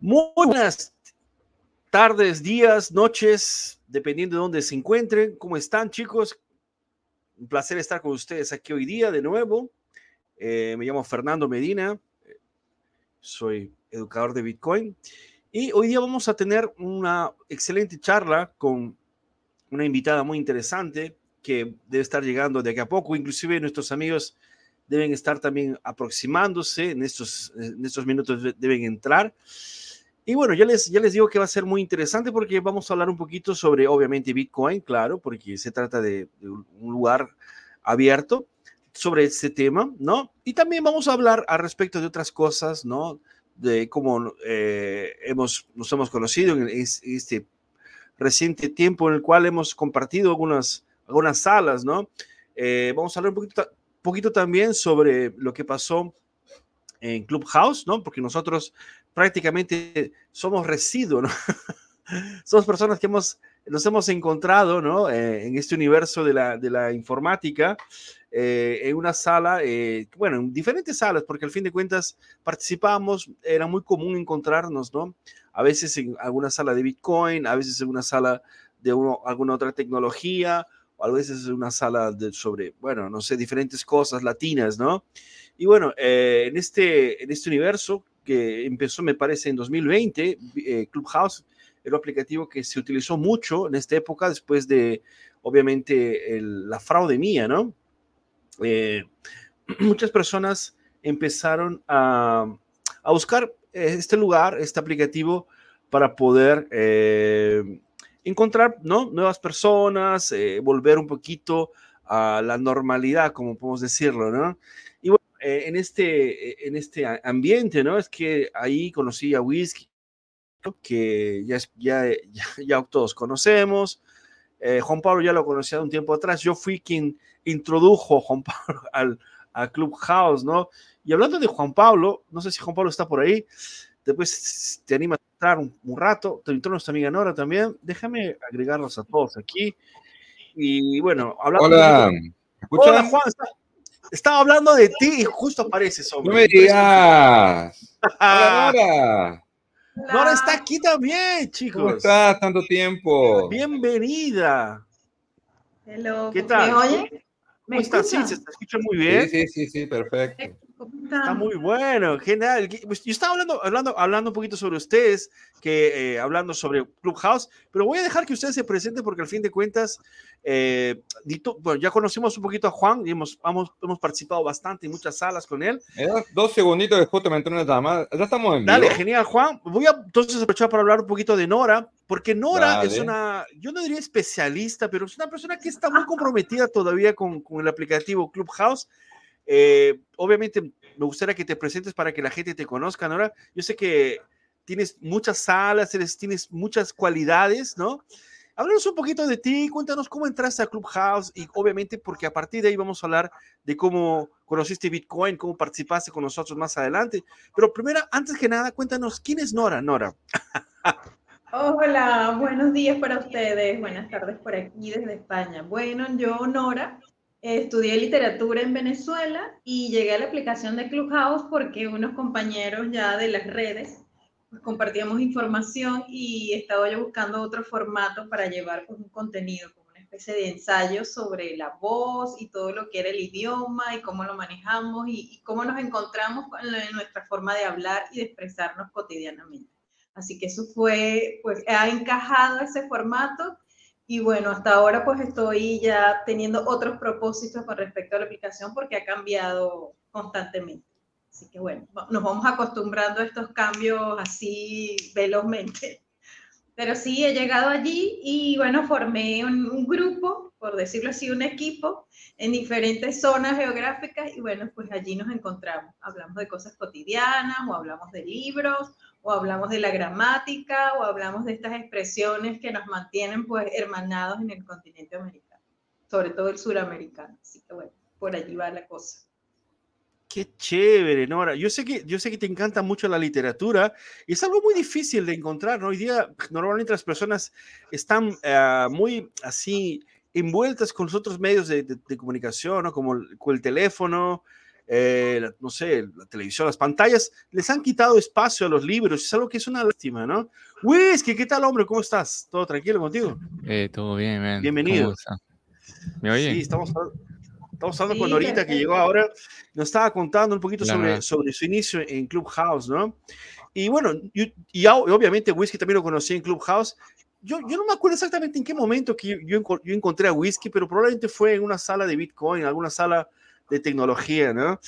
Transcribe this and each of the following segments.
Buenas tardes, días, noches, dependiendo de dónde se encuentren. ¿Cómo están, chicos? Un placer estar con ustedes aquí hoy día de nuevo. Eh, me llamo Fernando Medina, soy educador de Bitcoin y hoy día vamos a tener una excelente charla con una invitada muy interesante que debe estar llegando de aquí a poco. Inclusive nuestros amigos deben estar también aproximándose en estos, en estos minutos, deben entrar. Y bueno, ya les, ya les digo que va a ser muy interesante porque vamos a hablar un poquito sobre, obviamente, Bitcoin, claro, porque se trata de, un lugar abierto sobre este tema, ¿no? Y también vamos a hablar al respecto de otras cosas, ¿no? De cómo eh, hemos, nos hemos conocido en este reciente tiempo en el cual hemos compartido algunas, algunas salas, ¿no? Eh, vamos a hablar un poquito, poquito también sobre lo que pasó en Clubhouse, ¿no? Porque nosotros prácticamente somos residuos, somos personas que hemos, nos hemos encontrado, ¿no? Eh, en este universo de la, de la informática, eh, en una sala, eh, bueno, en diferentes salas, porque al fin de cuentas participamos, era muy común encontrarnos, ¿no? A veces en alguna sala de Bitcoin, a veces en una sala de uno, alguna otra tecnología, a veces una sala de, sobre, bueno, no sé, diferentes cosas latinas, ¿no? Y bueno, en, este, en este universo que empezó, me parece, en 2020, eh, Clubhouse era un aplicativo que se utilizó mucho en esta época, después de, obviamente, la fraude mía, ¿no? Eh, muchas personas empezaron a, a, buscar este lugar, este aplicativo, para poder eh, encontrar ¿no? nuevas personas, volver un poquito a la normalidad, como podemos decirlo, ¿no? Eh, en, este, eh, en este ambiente, ¿no? Es que ahí conocí a Whisky, que ya, ya, ya, todos conocemos. Eh, Juan Pablo ya lo conocía un tiempo atrás. Yo fui quien introdujo a Juan Pablo al, al Clubhouse, ¿no? Y hablando de Juan Pablo, no sé si Juan Pablo está por ahí, después te anima un, rato, te entró nuestra amiga Nora también, déjame agregarlos a todos aquí. Y bueno, hablando Hola, Hola Juan, estaba hablando de ti y justo aparece hombre. No me digas. Hola, Nora. Nora está aquí también, chicos. ¿Cómo estás? Tanto tiempo. Bienvenida. Hello. ¿Qué tal? ¿Me oye? ¿Cómo estás? Sí, se escucha muy bien. Sí, sí, sí, sí, perfecto. Está muy bueno, genial. Pues, yo estaba hablando, hablando, hablando un poquito sobre ustedes, que eh, hablando sobre Clubhouse, pero voy a dejar que ustedes se presenten porque al fin de cuentas, eh, bueno, ya conocimos un poquito a Juan y hemos, hemos, hemos participado bastante en muchas salas con él. dos segunditos de justo me entró una llamada. Ya estamos en Dale, genial, Juan. Voy a entonces aprovechar para hablar un poquito de Nora, porque Nora es una, yo no diría especialista, pero es una persona que está muy comprometida todavía con, con el aplicativo Clubhouse. Eh, obviamente me gustaría que te presentes para que la gente te conozca, Nora. Yo sé que tienes muchas salas, tienes muchas cualidades, ¿no? Háblanos un poquito de ti, cuéntanos cómo entraste a Clubhouse y obviamente porque a partir de ahí vamos a hablar de cómo conociste Bitcoin, cómo participaste con nosotros más adelante. Pero primero, antes que nada, cuéntanos, ¿quién es Nora? Nora. Hola, buenos días para ustedes, buenas tardes por aquí desde España. Bueno, yo, Nora, Estudié literatura en Venezuela y llegué a la aplicación de Clubhouse porque unos compañeros ya de las redes pues, compartíamos información y estaba yo buscando otro formato para llevar pues, un contenido, como una especie de ensayo sobre la voz y todo lo que era el idioma y cómo lo manejamos y, y cómo nos encontramos en nuestra forma de hablar y de expresarnos cotidianamente. Así que eso fue, pues ha encajado ese formato y bueno, hasta ahora pues estoy ya teniendo otros propósitos con respecto a la aplicación porque ha cambiado constantemente. Así que bueno, nos vamos acostumbrando a estos cambios así velozmente. Pero sí, he llegado allí y bueno, formé un, grupo, por decirlo así, un equipo en diferentes zonas geográficas y bueno, pues allí nos encontramos. Hablamos de cosas cotidianas o hablamos de libros o hablamos de la gramática, o hablamos de estas expresiones que nos mantienen pues hermanados en el continente americano, sobre todo el suramericano. Así que bueno, por allí va la cosa. Qué chévere, Nora. Yo sé que, yo sé que te encanta mucho la literatura y es algo muy difícil de encontrar, ¿no? Hoy día normalmente las personas están uh, muy así envueltas con los otros medios de, de, de comunicación, ¿no? Como el, con el teléfono, eh, no sé, la televisión, las pantallas, les han quitado espacio a los libros. Es algo que es una lástima, ¿no? Whisky, ¿qué tal, hombre? ¿Cómo estás? ¿Todo tranquilo contigo? Eh, todo bien, man. Bienvenido. ¿Me oye? Sí, estamos, estamos hablando con Norita, que llegó ahora. Nos estaba contando un poquito sobre, sobre su inicio en Clubhouse, ¿no? Y bueno, y, obviamente Whisky también lo conocí en Clubhouse. Yo, yo, no me acuerdo exactamente en qué momento que yo, yo, encontré a Whisky, pero probablemente fue en una sala de Bitcoin, en alguna sala de tecnología, ¿no?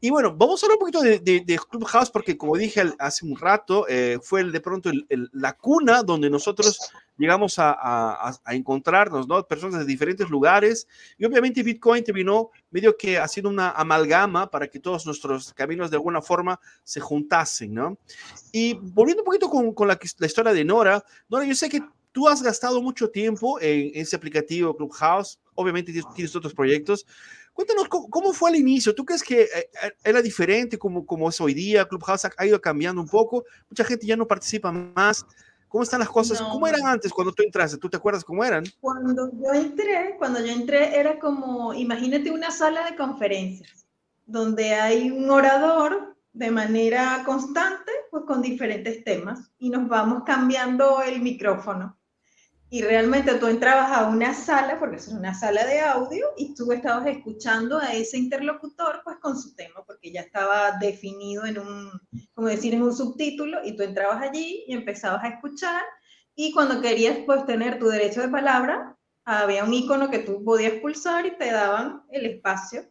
Y bueno, vamos a hablar un poquito de, de, Clubhouse porque como dije hace un rato, eh, fue de pronto la cuna donde nosotros llegamos a, a, a, encontrarnos, ¿no? Personas de diferentes lugares y obviamente Bitcoin terminó medio que haciendo una amalgama para que todos nuestros caminos de alguna forma se juntasen, ¿no? Y volviendo un poquito con, con la, la historia de Nora, Nora, yo sé que tú has gastado mucho tiempo en ese aplicativo Clubhouse, obviamente tienes otros proyectos, Cuéntanos, ¿cómo, fue al inicio? ¿Tú crees que eh, eh, era diferente como, como es hoy día? Clubhouse ha ido cambiando un poco, mucha gente ya no participa más. ¿Cómo están las cosas? ¿Cómo eran antes cuando tú entraste? ¿Tú te acuerdas cómo eran? Cuando yo entré, cuando yo entré era como, imagínate una sala de conferencias donde hay un orador de manera constante, pues con diferentes temas y nos vamos cambiando el micrófono y realmente tú entrabas a una sala, porque es una sala de audio, y tú estabas escuchando a ese interlocutor pues con su tema, porque ya estaba definido en un, como decir, en un subtítulo, y tú entrabas allí y empezabas a escuchar, y cuando querías pues tener tu derecho de palabra, había un icono que tú podías pulsar y te daban el espacio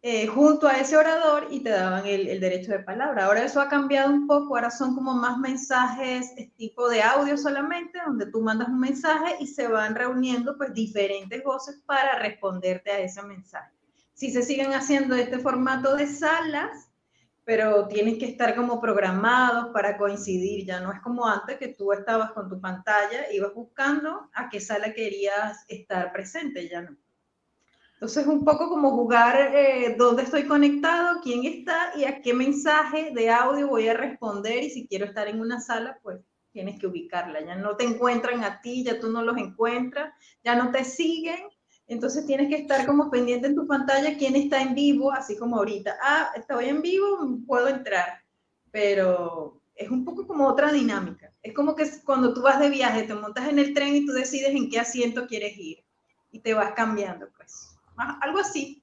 eh, junto a ese orador y te daban el, derecho de palabra. Ahora eso ha cambiado un poco, ahora son como más mensajes tipo de audio solamente, donde tú mandas un mensaje y se van reuniendo pues diferentes voces para responderte a ese mensaje. Si se siguen haciendo este formato de salas, pero tienen que estar como programados para coincidir, ya no es como antes que tú estabas con tu pantalla, ibas buscando a qué sala querías estar presente, ya no. Entonces, un poco como jugar eh, dónde estoy conectado, quién está y a qué mensaje de audio voy a responder. Y si quiero estar en una sala, pues tienes que ubicarla. Ya no te encuentran a ti, ya tú no los encuentras, ya no te siguen. Entonces tienes que estar como pendiente en tu pantalla quién está en vivo, así como ahorita. Ah, estoy en vivo, puedo entrar. Pero es un poco como otra dinámica. Es como que cuando tú vas de viaje, te montas en el tren y tú decides en qué asiento quieres ir. Y te vas cambiando, pues algo así.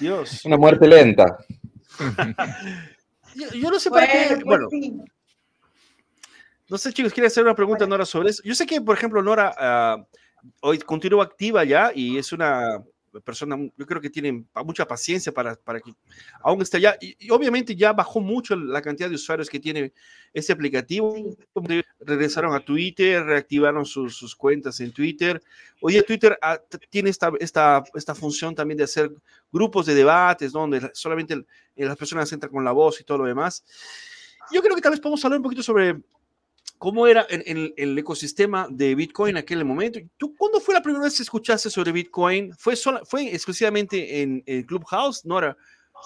Dios. Una muerte lenta. yo, no sé para qué. Pues bueno. No sé, chicos, quiere hacer una pregunta, Nora, sobre eso. Yo sé que, por ejemplo, Nora ah, hoy continúa activa ya y es una persona, yo creo que tiene mucha paciencia para, para que aún esté allá. Y, obviamente ya bajó mucho la cantidad de usuarios que tiene este aplicativo. Regresaron a Twitter, reactivaron sus, sus cuentas en Twitter. Día Twitter ah, tiene esta, esta, esta función también de hacer grupos de debates, donde solamente las personas entran con la voz y todo lo demás. Yo creo que tal vez podemos hablar un poquito sobre cómo era en, el ecosistema de Bitcoin en aquel momento. ¿Tú cuándo fue la primera vez que escuchaste sobre Bitcoin? ¿Fue, sola, fue exclusivamente en el Clubhouse, Nora?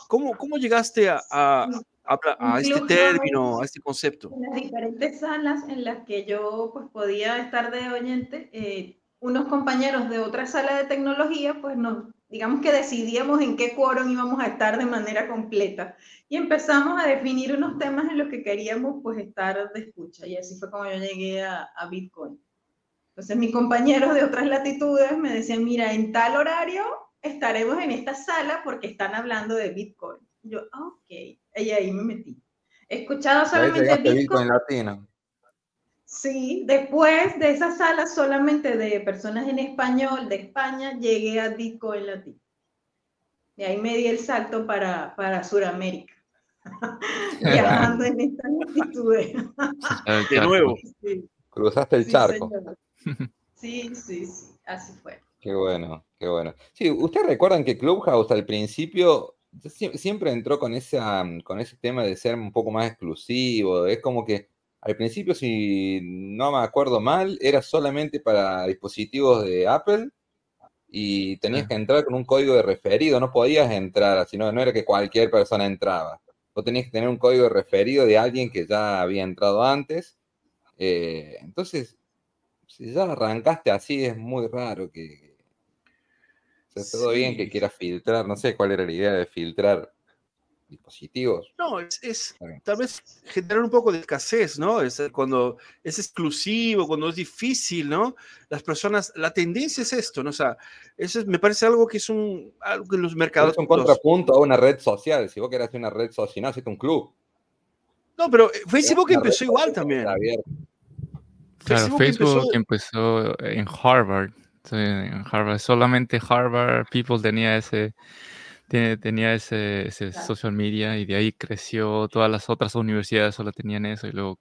¿Cómo, cómo llegaste a, a, este término, a este concepto? En las diferentes salas en las que yo pues, podía estar de oyente, eh, unos compañeros de otra sala de tecnología pues nos digamos que decidíamos en qué quórum íbamos a estar de manera completa y empezamos a definir unos temas en los que queríamos pues estar de escucha y así fue como yo llegué a, Bitcoin. Entonces mis compañeros de otras latitudes me decían, mira, en tal horario estaremos en esta sala porque están hablando de Bitcoin. yo, ok, y ahí me metí. He escuchado solamente Bitcoin. Bitcoin latino. Sí, después de esa sala solamente de personas en español de España, llegué a Bitcoin Latino. Y ahí me di el salto para, para Sudamérica. Viajando en esta altitud. De nuevo. Cruzaste el charco. Sí, sí, sí, así fue. Qué bueno, qué bueno. Sí, ustedes recuerdan que Clubhouse al principio siempre entró con, esa, con ese tema de ser un poco más exclusivo. Es como que al principio, si no me acuerdo mal, era solamente para dispositivos de Apple y tenías que entrar con un código de referido, no podías entrar así, no, era que cualquier persona entraba. Vos tenías que tener un código de referido de alguien que ya había entrado antes. Eh, entonces, si ya arrancaste así, es muy raro que, O sea, todo bien que Sí. quiera filtrar, no sé cuál era la idea de filtrar dispositivos. No, es, es tal vez generar un poco de escasez, ¿no? Es cuando es exclusivo, cuando es difícil, ¿no? Las personas, la tendencia es esto, ¿no? O sea, eso es- me parece algo que es un, algo que los mercados... es un contrapunto a una red social. Si vos querés hacer una red social, no, hacete un club. no, pero eh, Facebook empezó igual social también. Claro, Facebook empezó- Facebook empezó en Harvard. sí, en Harvard. Solamente Harvard People tenía ese, tenía ese, ese Claro. social media y de ahí creció. Todas las otras universidades solo tenían eso y luego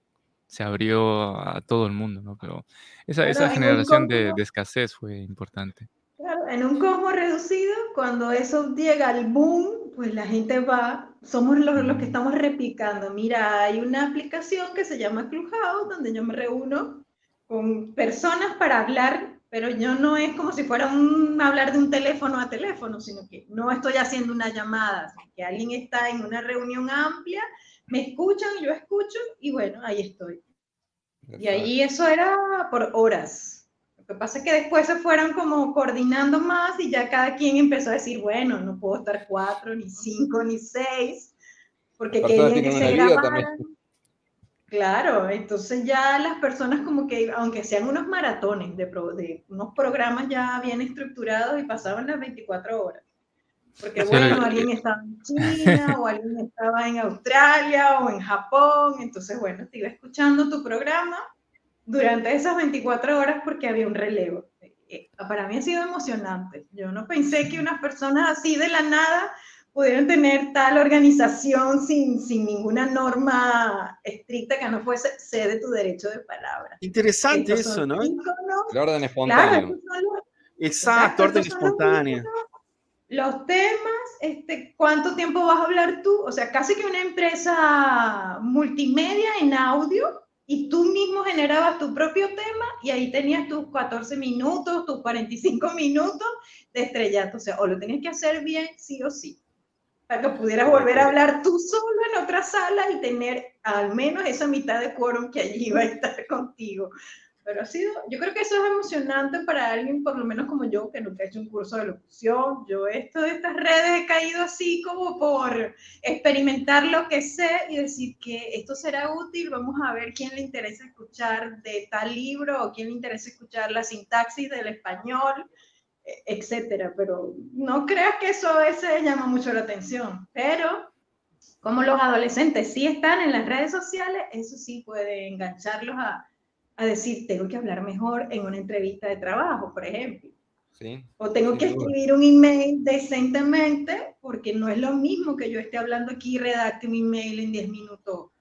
se abrió a todo el mundo, ¿no? Pero esa, Pero esa generación de, de escasez fue importante. Claro, en un cosmos reducido, cuando eso llega al boom, pues la gente va, somos los, los que estamos replicando. Mira, hay una aplicación que se llama Clubhouse, donde yo me reúno con personas para hablar, pero yo no es como si fuera un hablar de un teléfono a teléfono, sino que no estoy haciendo una llamada, sino que alguien está en una reunión amplia, me escuchan, yo escucho, y bueno, ahí estoy. Y allí eso era por horas. Lo que pasa es que después se fueron como coordinando más y ya cada quien empezó a decir, bueno, no puedo estar cuatro, ni cinco, ni seis, porque querían que se grabaran. Claro, entonces ya las personas como que, aunque sean unos maratones de, pro- de unos programas ya bien estructurados y pasaban las 24 horas. Porque Sí, bueno, lo- alguien estaba en China o alguien estaba en Australia o en Japón, entonces bueno, te iba escuchando tu programa durante esas 24 horas porque había un relevo. Eh, Para mí ha sido emocionante. Yo no pensé que unas personas así de la nada pudieran tener tal organización sin, sin ninguna norma estricta que no fuese cede tu derecho de palabra. Interesante Estos eso, ¿no? íconos, El orden Claro, espontáneo. estos son los- Exacto, orden los espontánea. íconos, Los temas, este, ¿cuánto tiempo vas a hablar tú? O sea, casi que una empresa multimedia en audio y tú mismo generabas tu propio tema y ahí tenías tus 14 minutos, tus 45 minutos de estrellato. O sea, o lo tenías que hacer bien, sí o sí, para que pudieras volver a hablar tú solo en otra sala y tener al menos esa mitad de quórum que allí iba a estar contigo. Pero ha sido, yo creo que eso es emocionante para alguien, por lo menos como yo, que nunca he hecho un curso de locución. Yo esto de estas redes he caído así como por experimentar lo que sé y decir que esto será útil. Vamos a ver quién le interesa escuchar de tal libro o quién le interesa escuchar la sintaxis del español, etcétera. Pero no creas que eso a veces llama mucho la atención. Pero como los adolescentes sí están en las redes sociales, eso sí puede engancharlos a, a decir, tengo que hablar mejor en una entrevista de trabajo, por ejemplo. ¿sí? O tengo que duda. escribir un email decentemente, porque no es lo mismo que yo esté hablando aquí y redacte un email en 10 minutos,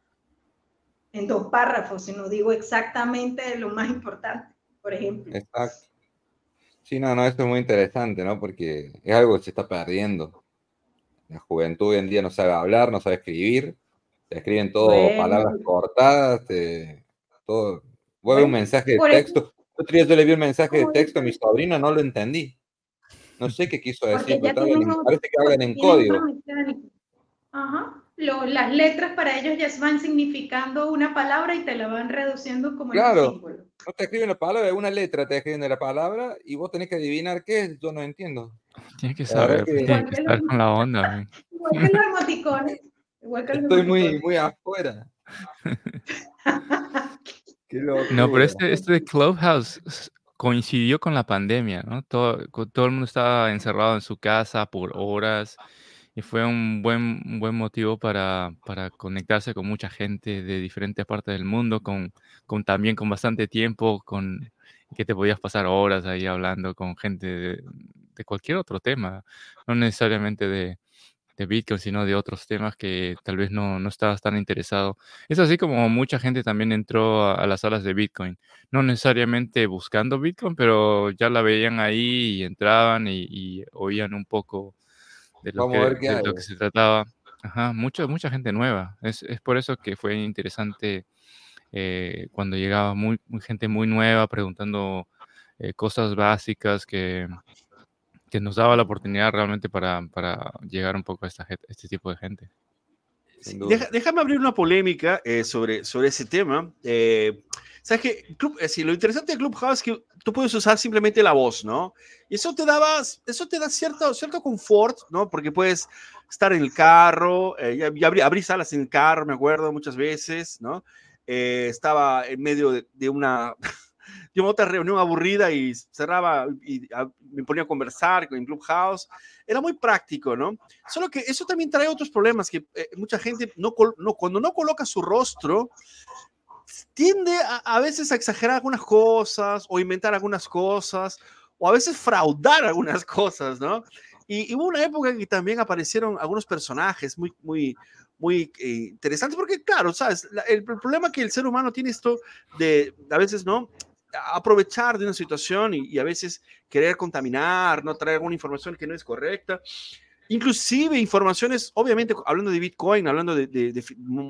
en dos párrafos, sino digo exactamente lo más importante, por ejemplo. Exacto. Sí, no, no, esto es muy interesante, ¿no? Porque es algo que se está perdiendo. La juventud hoy en día no sabe hablar, no sabe escribir. Se escriben todo Bueno. palabras cortadas, te- todo. Vos ves un mensaje de texto. Otro día yo le vi un mensaje de texto a mi sobrina, no lo entendí. No sé qué quiso decir, pero parece que hablan en código. Ajá. Lo- las letras para ellos ya van significando una palabra y te la van reduciendo como en Claro. un símbolo. No te escriben la palabra, una letra te escriben la palabra y vos tenés que adivinar qué es, yo no entiendo. Tienes que saber, que- tienes que estar con la onda. Igual que los emoticones. Igual que los Estoy muy, emoticones. muy afuera. Qué No, pero este, este de Clubhouse coincidió con la pandemia, ¿no? Todo, todo el mundo estaba encerrado en su casa por horas y fue un buen, buen motivo para, para conectarse con mucha gente de diferentes partes del mundo, con, con también con bastante tiempo, con que te podías pasar horas ahí hablando con gente de, cualquier otro tema, no necesariamente de, Bitcoin, sino de otros temas que tal vez no, no estabas tan interesado. Es así como mucha gente también entró a, las salas de Bitcoin, no necesariamente buscando Bitcoin, pero ya la veían ahí y entraban y oían un poco de lo, Vamos a que, ver qué de hay. lo que se trataba. Ajá, mucha, mucha gente nueva. Es, es por eso que fue interesante eh, cuando llegaba muy, muy gente muy nueva preguntando eh, cosas básicas que, que nos daba la oportunidad realmente para, para llegar un poco a esta, este tipo de gente. Deja- déjame abrir una polémica eh, sobre, sobre ese tema. Eh, sabes que sí, lo interesante de Clubhouse es que tú puedes usar simplemente la voz, ¿no? Y eso te daba, eso te da cierto, cierto confort, ¿no? Porque puedes estar en el carro, eh, y abrí, salas en el carro, me acuerdo muchas veces, ¿no? Eh, estaba en medio de, una, de otra reunión aburrida y cerraba y me ponía a conversar en Clubhouse. Era muy práctico, ¿no? Solo que eso también trae otros problemas, que eh, mucha gente no, no, cuando no coloca su rostro, tiende a, a, veces a exagerar algunas cosas o inventar algunas cosas o a veces fraudar algunas cosas, ¿no? Y, hubo una época en que también aparecieron algunos personajes muy, muy, muy eh, interesantes, porque claro, ¿sabes? el, problema que el ser humano tiene esto de, a veces, ¿no? aprovechar de una situación y, y, a veces querer contaminar, no traer alguna información que no es correcta inclusive informaciones, obviamente hablando de Bitcoin, hablando de,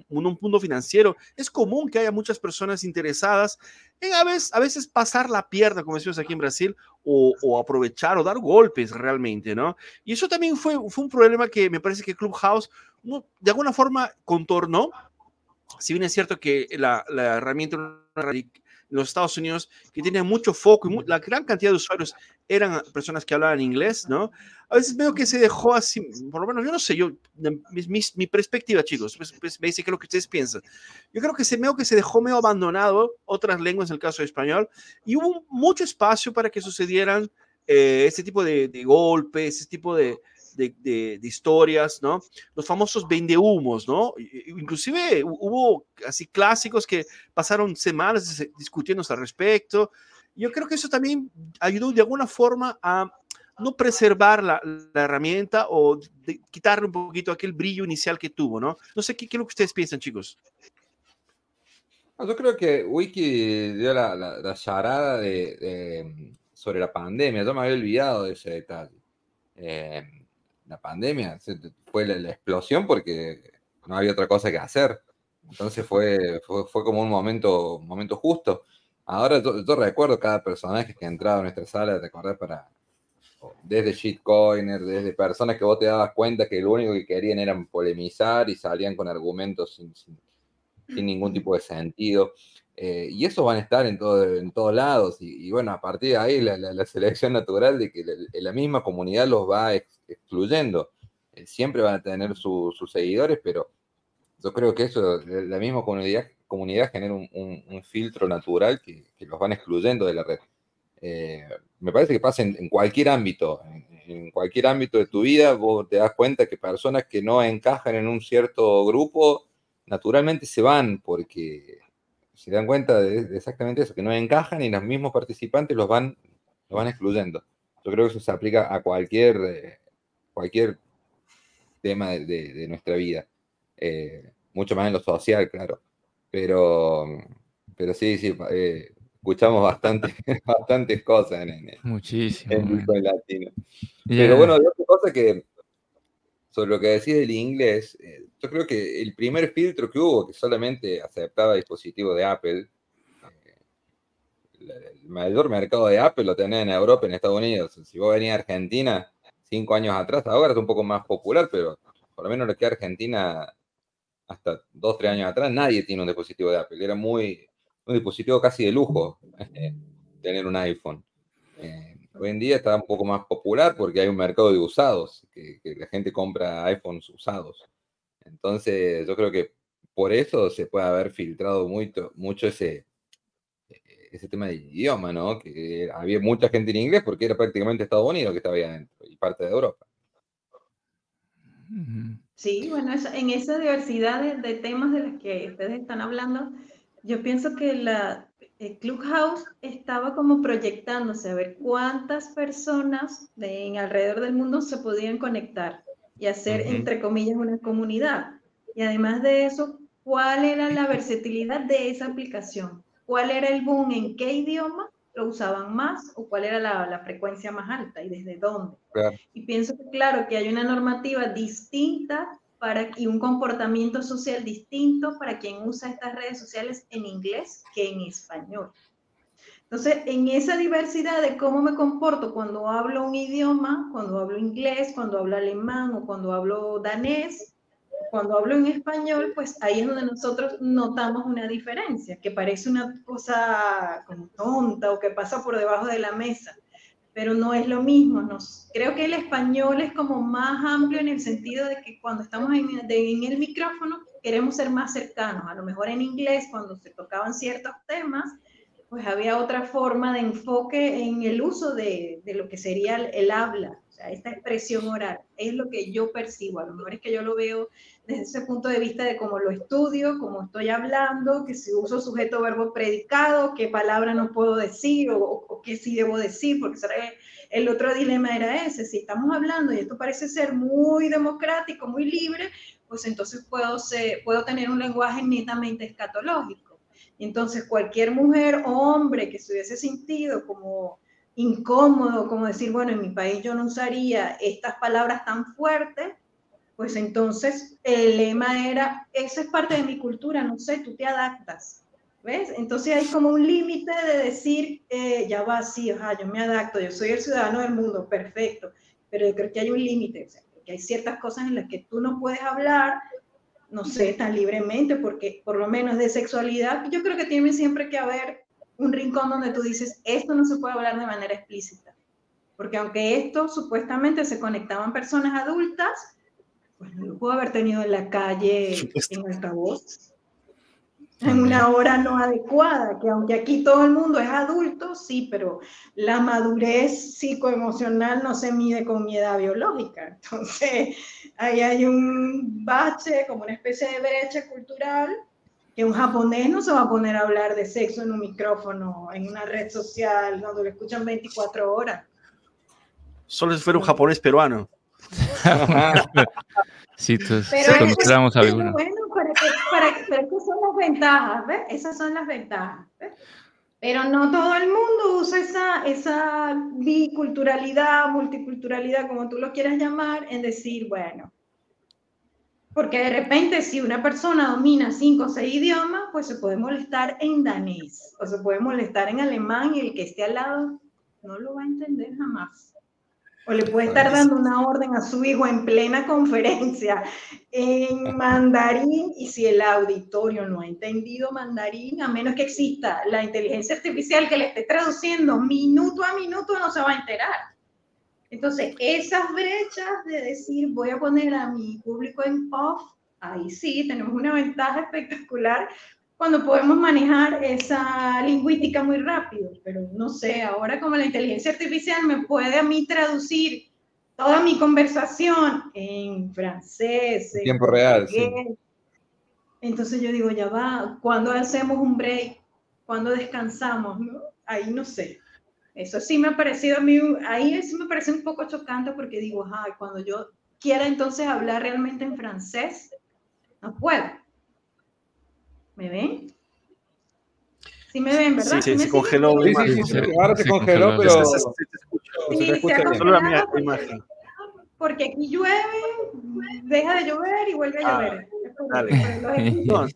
un punto financiero, es común que haya muchas personas interesadas en a veces, a veces pasar la pierna, como decimos aquí en Brasil, o, aprovechar o dar golpes realmente, ¿no? Y eso también fue, fue un problema que me parece que Clubhouse de alguna forma contornó, si bien es cierto que la, la herramienta en los Estados Unidos que tiene mucho foco y la gran cantidad de usuarios eran personas que hablaban inglés, ¿no? A veces veo que se dejó así, por lo menos yo no sé, yo, mi, mi, perspectiva, chicos, pues, pues, me dice que lo que ustedes piensan. Yo creo que se veo que se dejó medio abandonado otras lenguas, en el caso de español, y hubo mucho espacio para que sucedieran eh, este tipo de, de golpes, este tipo de, de, historias, ¿no? Los famosos vendehumos, ¿no? Inclusive hubo así clásicos que pasaron semanas discutiendo al respecto. Yo creo que eso también ayudó de alguna forma a no preservar la, herramienta o quitarle un poquito aquel brillo inicial que tuvo, ¿no? No sé qué, es lo que ustedes piensan, chicos. Yo creo que Wiki dio la, la, charada de, sobre la pandemia. Yo me había olvidado de ese detalle. Eh, la pandemia, fue la, explosión porque no había otra cosa que hacer. Entonces fue, fue, como un momento, momento justo. Ahora yo, recuerdo cada personaje que entraba en nuestra sala, de acordás? Para, desde shitcoiner, desde personas que vos te dabas cuenta que lo único que querían era polemizar y salían con argumentos sin, sin, ningún tipo de sentido. Eh, y eso van a estar en, todo, en todos lados. Y, bueno, a partir de ahí la, selección natural de que la, misma comunidad los va excluyendo. Eh, siempre van a tener sus seguidores, pero yo creo que eso, la misma comunidad, comunidad genera un, filtro natural que, los van excluyendo de la red. Eh, me parece que pasa en, cualquier ámbito, en, cualquier ámbito de tu vida, vos te das cuenta que personas que no encajan en un cierto grupo, naturalmente se van porque se dan cuenta de, exactamente eso, que no encajan y los mismos participantes los van, los van excluyendo. Yo creo que eso se aplica a cualquier eh, cualquier tema de, nuestra vida. Eh, mucho más en lo social, claro. Pero, pero sí, sí, eh, escuchamos bastante, bastantes cosas en, Muchísimo, en latino. Pero bueno, otra cosa que, sobre lo que decís del inglés, eh, yo creo que el primer filtro que hubo, que solamente aceptaba dispositivos de Apple, el mayor mercado de Apple lo tenés en Europa, en Estados Unidos. Si vos venís a Argentina, cinco años atrás, ahora es un poco más popular, pero por lo menos lo que Argentina hasta dos, tres años atrás, nadie tiene un dispositivo de Apple. Era muy, un dispositivo casi de lujo eh, tener un iPhone. Eh, hoy en día está un poco más popular porque hay un mercado de usados, que, la gente compra iPhones usados. Entonces, yo creo que por eso se puede haber filtrado mucho, mucho ese, ese tema de idioma, ¿no? Que había mucha gente en inglés porque era prácticamente Estados Unidos que estaba ahí adentro y parte de Europa. Sí, bueno, en esa diversidad de, temas de los que ustedes están hablando, yo pienso que la Clubhouse estaba como proyectándose a ver cuántas personas de, en alrededor del mundo se podían conectar y hacer, entre comillas, una comunidad. Y además de eso, ¿cuál era la versatilidad de esa aplicación? cuál era el boom, en qué idioma lo usaban más o cuál era la, frecuencia más alta y desde dónde. Y pienso que claro que hay una normativa distinta para, y un comportamiento social distinto para quien usa estas redes sociales en inglés que en español. Entonces, en esa diversidad de cómo me comporto cuando hablo un idioma, cuando hablo inglés, cuando hablo alemán o cuando hablo danés, cuando hablo en español, pues ahí es donde nosotros notamos una diferencia, que parece una cosa como tonta o que pasa por debajo de la mesa, pero no es lo mismo. Nos, creo que el español es como más amplio en el sentido de que cuando estamos en, en el micrófono queremos ser más cercanos. A lo mejor en inglés, cuando se tocaban ciertos temas, pues había otra forma de enfoque en el uso de, de lo que sería el, el habla esta expresión oral es lo que yo percibo. A lo mejor es que yo lo veo desde ese punto de vista de cómo lo estudio, cómo estoy hablando, que si uso sujeto, verbo, predicado, qué palabra no puedo decir o, qué sí debo decir, porque el otro dilema era ese. Si estamos hablando y esto parece ser muy democrático, muy libre, pues entonces puedo, ser, puedo tener un lenguaje netamente escatológico. Entonces cualquier mujer o hombre que se hubiese sentido como incómodo, como decir, bueno, en mi país yo no usaría estas palabras tan fuertes, pues entonces el lema era, esa es parte de mi cultura, no sé, tú te adaptas. ¿Ves? Entonces hay como un límite de decir, eh, ya va, sí, yo me adapto, yo soy el ciudadano del mundo, perfecto, pero yo creo que hay un límite, o que hay ciertas cosas en las que tú no puedes hablar, no sé, tan libremente, porque por lo menos de sexualidad, yo creo que tiene siempre que haber un rincón donde tú dices, esto no se puede hablar de manera explícita. Porque aunque esto supuestamente se conectaban personas adultas, pues no lo pudo haber tenido en la calle en altavoz, en una hora no adecuada, que aunque aquí todo el mundo es adulto, sí, pero la madurez psicoemocional no se mide con mi edad biológica. Entonces, ahí hay un bache, como una especie de brecha cultural que un japonés no se va a poner a hablar de sexo en un micrófono, en una red social, donde lo escuchan 24 horas. Solo si fuera un japonés peruano. entonces conociéramos a alguno. Bueno, para que, para que, pero esas son las ventajas, ¿ves? Esas son las ventajas, ¿ves? Pero no todo el mundo usa esa, esa biculturalidad, multiculturalidad, como tú lo quieras llamar, en decir, bueno, porque de repente si una persona domina cinco o seis idiomas, pues se puede molestar en danés o se puede molestar en alemán y el que esté al lado no lo va a entender jamás. O le puede estar dando una orden a su hijo en plena conferencia en mandarín y si el auditorio no ha entendido mandarín, a menos que exista la inteligencia artificial que le esté traduciendo minuto a minuto, no se va a enterar. Entonces, esas brechas de decir voy a poner a mi público en off, ahí sí tenemos una ventaja espectacular cuando podemos manejar esa lingüística muy rápido, pero no sé, ahora como la inteligencia artificial me puede a mí traducir toda mi conversación en francés, en tiempo real. Sí. Entonces yo digo, ya va, ¿cuándo hacemos un break? ¿Cuándo descansamos? ¿No? Ahí no sé. Eso sí me ha parecido a mí, ahí sí me parece un poco chocante porque digo, ay, cuando yo quiera entonces hablar realmente en francés, no puedo. ¿Me ven? Sí me ven, ¿verdad? Sí, sí, se congeló. Sí, sí, sí, ahora se congeló, pero se, escucha la mía imagen. Porque aquí llueve, deja de llover y vuelve a llover. dale. No,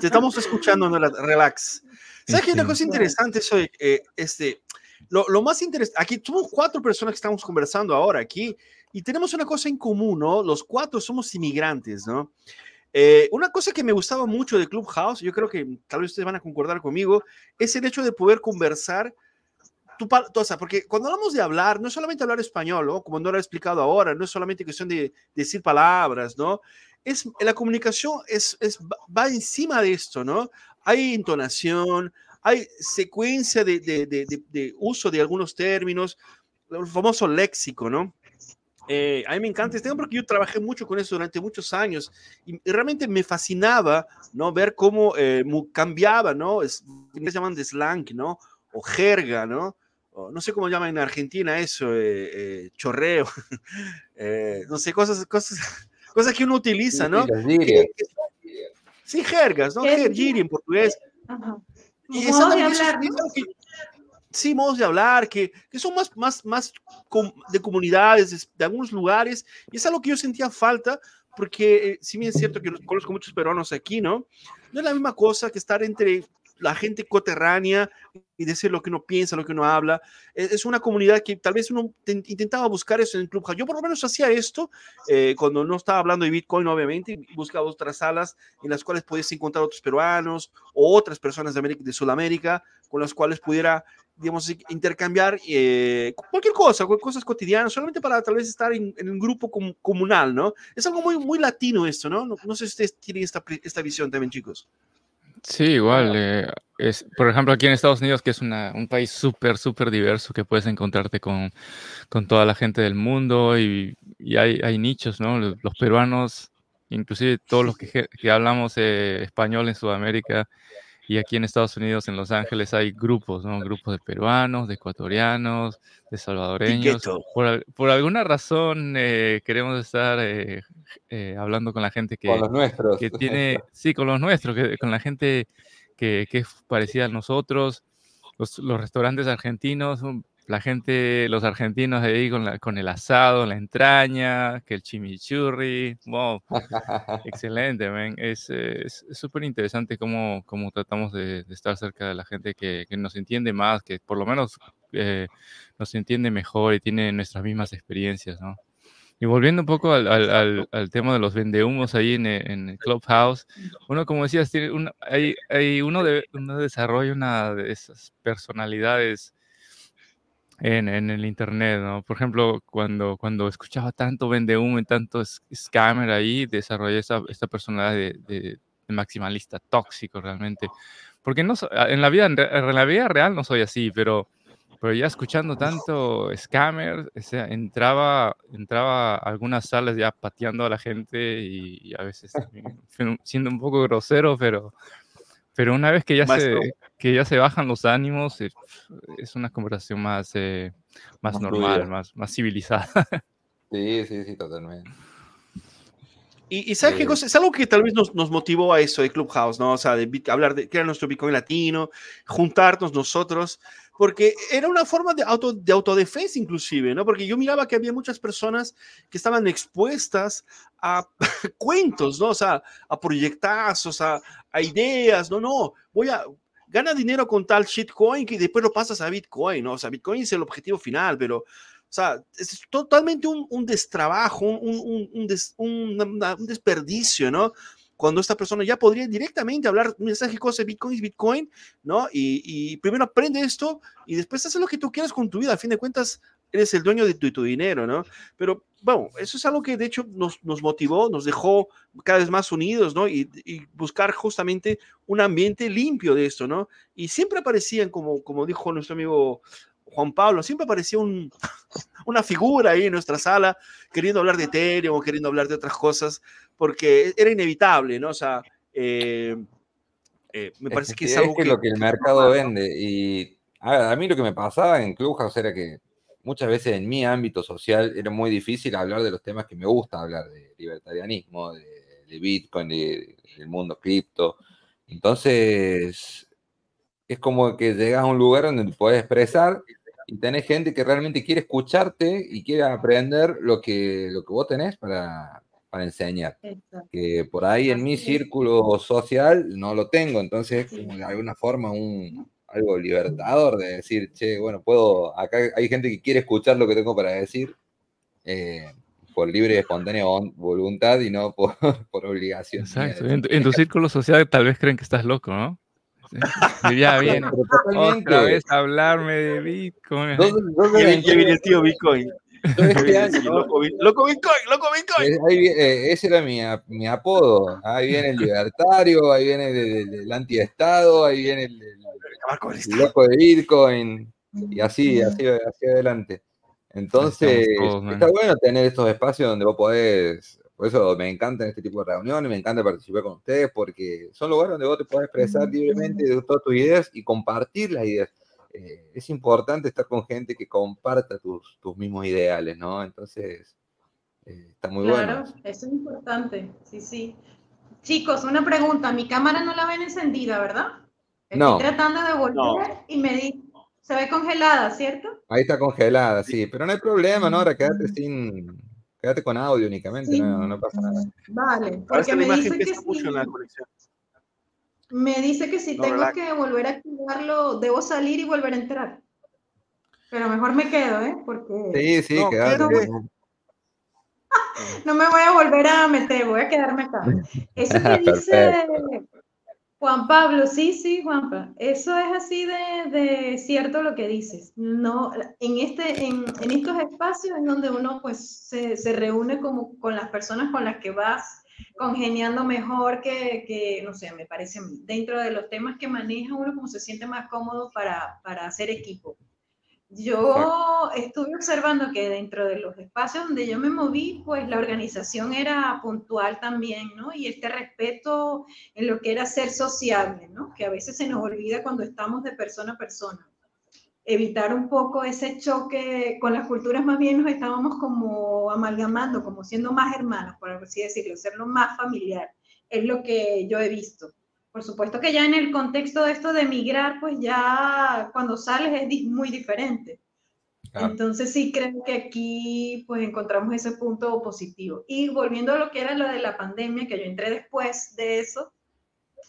te estamos escuchando, no, relax. ¿Sabes qué? Una cosa interesante soy, eh, este, lo, más interesante, aquí somos cuatro personas que estamos conversando ahora aquí y tenemos una cosa en común, ¿no? Los cuatro somos inmigrantes, ¿no? Eh, una cosa que me gustaba mucho de Clubhouse, yo creo que tal vez ustedes van a concordar conmigo, es el hecho de poder conversar tu, o sea, porque cuando hablamos de hablar, no es solamente hablar español, ¿no? como no lo he explicado ahora, no es solamente cuestión de, decir palabras, ¿no? Es, la comunicación es, va encima de esto, ¿no? Hay entonación, hay secuencia de, de, uso de algunos términos, el famoso léxico, ¿no? Eh, a mí me encanta este tema porque yo trabajé mucho con eso durante muchos años y, realmente me fascinaba, ¿no? Ver cómo eh, cambiaba, ¿no? Es, se llaman de slang, ¿no? O jerga, ¿no? no sé cómo llaman en Argentina eso, eh, chorreo, no sé, cosas, cosas, cosas que uno utiliza, ¿no? Sí, jergas, ¿no? Jergiri en portugués. Ajá. Modos de hablar, sí, modos de hablar, que, que son más, más, más de comunidades, de, algunos lugares, y es algo que yo sentía falta, porque eh, si bien es cierto que conozco muchos peruanos aquí, ¿no? No es la misma cosa que estar entre la gente coterránea y decir lo que uno piensa, lo que uno habla. Es, es una comunidad que tal vez uno te- intentaba buscar eso en el Clubhouse. Yo por lo menos hacía esto eh, cuando no estaba hablando de Bitcoin, obviamente, buscaba otras salas en las cuales puedes encontrar otros peruanos o otras personas de, América, de Sudamérica con las cuales pudiera, digamos, intercambiar eh, cualquier cosa, cosas cotidianas, solamente para tal vez estar en, en un grupo com- comunal, ¿no? Es algo muy, muy latino esto, ¿no? No, no sé si ustedes tienen esta, esta visión también, chicos. Sí, igual. eh, es, por ejemplo, aquí en Estados Unidos, que es una- un país súper, súper diverso, que puedes encontrarte con, con toda la gente del mundo y, y hay, hay nichos, ¿no? Los, los peruanos, inclusive todos los que, que hablamos eh, español en Sudamérica y aquí en Estados Unidos, en Los Ángeles, hay grupos, ¿no? Grupos de peruanos, de ecuatorianos, de salvadoreños. Por, por alguna razón eh, queremos estar eh, eh, hablando con la gente que Con los nuestros. que tiene, sí, con los nuestros, que, con la gente que, que es parecida a nosotros, los, los restaurantes argentinos, la gente, los argentinos ahí con, la- con el asado, la entraña, que el chimichurri, wow, excelente, man. Es súper interesante cómo, cómo tratamos de, de estar cerca de la gente que, que nos entiende más, que por lo menos eh, nos entiende mejor y tiene nuestras mismas experiencias, ¿no? Y volviendo un poco al, al- al- al tema de los vendehumos ahí en, en el Clubhouse, uno, como decías, tiene una, hay, hay uno, de, uno desarrolla una de esas personalidades en, en el Internet, ¿no? Por ejemplo, cuando, cuando escuchaba tanto vendehumo y tanto scammer ahí, desarrollé esa, esta personalidad de, de- de maximalista tóxico realmente. Porque no, en, la vida, en la vida real no soy así, pero, pero ya escuchando tanto scammer, o sea, entraba, entraba a algunas salas ya pateando a la gente y, y a veces siendo un poco grosero, pero, pero una vez que ya, Maestro. se, que ya se bajan los ánimos, es una conversación más, eh, más, Más normal, fluida. más, más civilizada. Sí, sí, sí, totalmente. Y, y ¿sabes qué Eh, cosa? Es algo que tal vez nos, nos motivó a eso de Clubhouse, ¿no? O sea, de hablar de que era nuestro Bitcoin latino, juntarnos nosotros, porque era una forma de, auto, de autodefensa inclusive, ¿no? Porque yo miraba que había muchas personas que estaban expuestas a cuentos, ¿no? O sea, a proyectazos, a, a ideas, no, no, voy a... Gana dinero con tal shitcoin que después lo pasas a Bitcoin, ¿no? O sea, Bitcoin es el objetivo final, pero o sea, es totalmente un, un destrabajo, un, un, des, un, desperdicio, ¿no? Cuando esta persona ya podría directamente hablar, mira, ¿sabes qué cosa? Bitcoin es Bitcoin, ¿no? Y, y, primero aprende esto y después hace lo que tú quieras con tu vida. A fin de cuentas, eres el dueño de tu, tu dinero, ¿no? Pero, bueno, eso es algo que de hecho nos, nos motivó, nos dejó cada vez más unidos, ¿no? Y, y, buscar justamente un ambiente limpio de esto, ¿no? Y siempre aparecían, como, como dijo nuestro amigo Juan Pablo, siempre aparecía un, una figura ahí en nuestra sala queriendo hablar de Ethereum o queriendo hablar de otras cosas, porque era inevitable, ¿no? O sea, eh, eh, me parece es que es, es algo que, que, lo que el mercado vende. Y a, ver, a, mí lo que me pasaba en Clubhouse era que muchas veces en mi ámbito social era muy difícil hablar de los temas que me gusta hablar, de libertarianismo, de, de Bitcoin, de, del mundo cripto. Entonces, es como que llegas a un lugar donde te puedes expresar y tenés gente que realmente quiere escucharte y quiere aprender lo que, lo que vos tenés para, para enseñar. Exacto. Que por ahí en mi círculo social no lo tengo, entonces es como de alguna forma un, algo libertador de decir, che, bueno, puedo, acá hay gente que quiere escuchar lo que tengo para decir eh, por libre y espontánea voluntad y no por, por obligación. Exacto, en tu, en tu círculo social tal vez creen que estás loco, ¿no? Sí. Ya viene otra vez a hablarme de Bitcoin. ¿Dónde, dónde ya, viene el tío Bitcoin. Este año, loco, loco, Bitcoin, loco Bitcoin. Ahí, eh, ese era mi, mi, apodo. Ahí viene el libertario, ahí viene el, el, el antiestado, ahí viene el, el, loco de Bitcoin. Y así, así, así adelante. Entonces, todos, está bueno tener estos espacios donde vos podés por eso me encantan este tipo de reuniones, me encanta participar con ustedes, porque son lugares donde vos te podés expresar libremente de todas tus ideas y compartir las ideas. Eh, es importante estar con gente que comparta tus, tus mismos ideales, ¿no? Entonces, eh, está muy claro, bueno. Claro, eso es importante, sí, sí. Chicos, una pregunta, mi cámara no la ven encendida, ¿verdad? Estoy no. tratando de volver no. y me di... se ve congelada, ¿cierto? Ahí está congelada, sí, pero no hay problema, ¿no? Ahora quédate sin, Quédate con audio únicamente, sí. no, no, pasa nada. Vale, porque me dicen que sí. en la. Me dice que si No, tengo relax. que volver a activarlo, debo salir y volver a entrar. Pero mejor me quedo, ¿eh? Porque Sí, sí, No, quedate, quédate. no. no me voy a volver a meter, voy a quedarme acá. Eso que dice Juan Pablo, sí, sí, Juanpa, eso es así de, de cierto lo que dices. No, en, este, en, en estos espacios en donde uno pues se, se reúne como con las personas con las que vas congeniando mejor que, que, no sé, me parece dentro de los temas que maneja uno como se siente más cómodo para, para hacer equipo. Yo estuve observando que dentro de los espacios donde yo me moví, pues la organización era puntual también, ¿no? Y este respeto en lo que era ser sociable, ¿no? Que a veces se nos olvida cuando estamos de persona a persona. Evitar un poco ese choque con las culturas, más bien nos estábamos como amalgamando, como siendo más hermanos, por así decirlo, serlo más familiar. Es lo que yo he visto. Por supuesto que ya en el contexto de esto de migrar, pues ya cuando sales es muy diferente. Claro. Entonces sí creo que aquí pues encontramos ese punto positivo. Y volviendo a lo que era lo de la pandemia, que yo entré después de eso,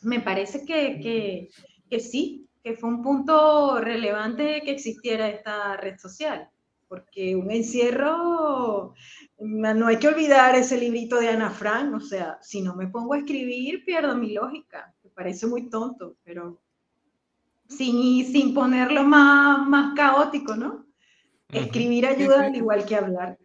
me parece que, que, que sí, que fue un punto relevante que existiera esta red social, porque un encierro, no hay que olvidar ese librito de Ana Frank, o sea, si no me pongo a escribir pierdo mi lógica, parece muy tonto, pero sin, sin ponerlo más, más caótico, ¿no? Escribir ayuda al igual que hablar.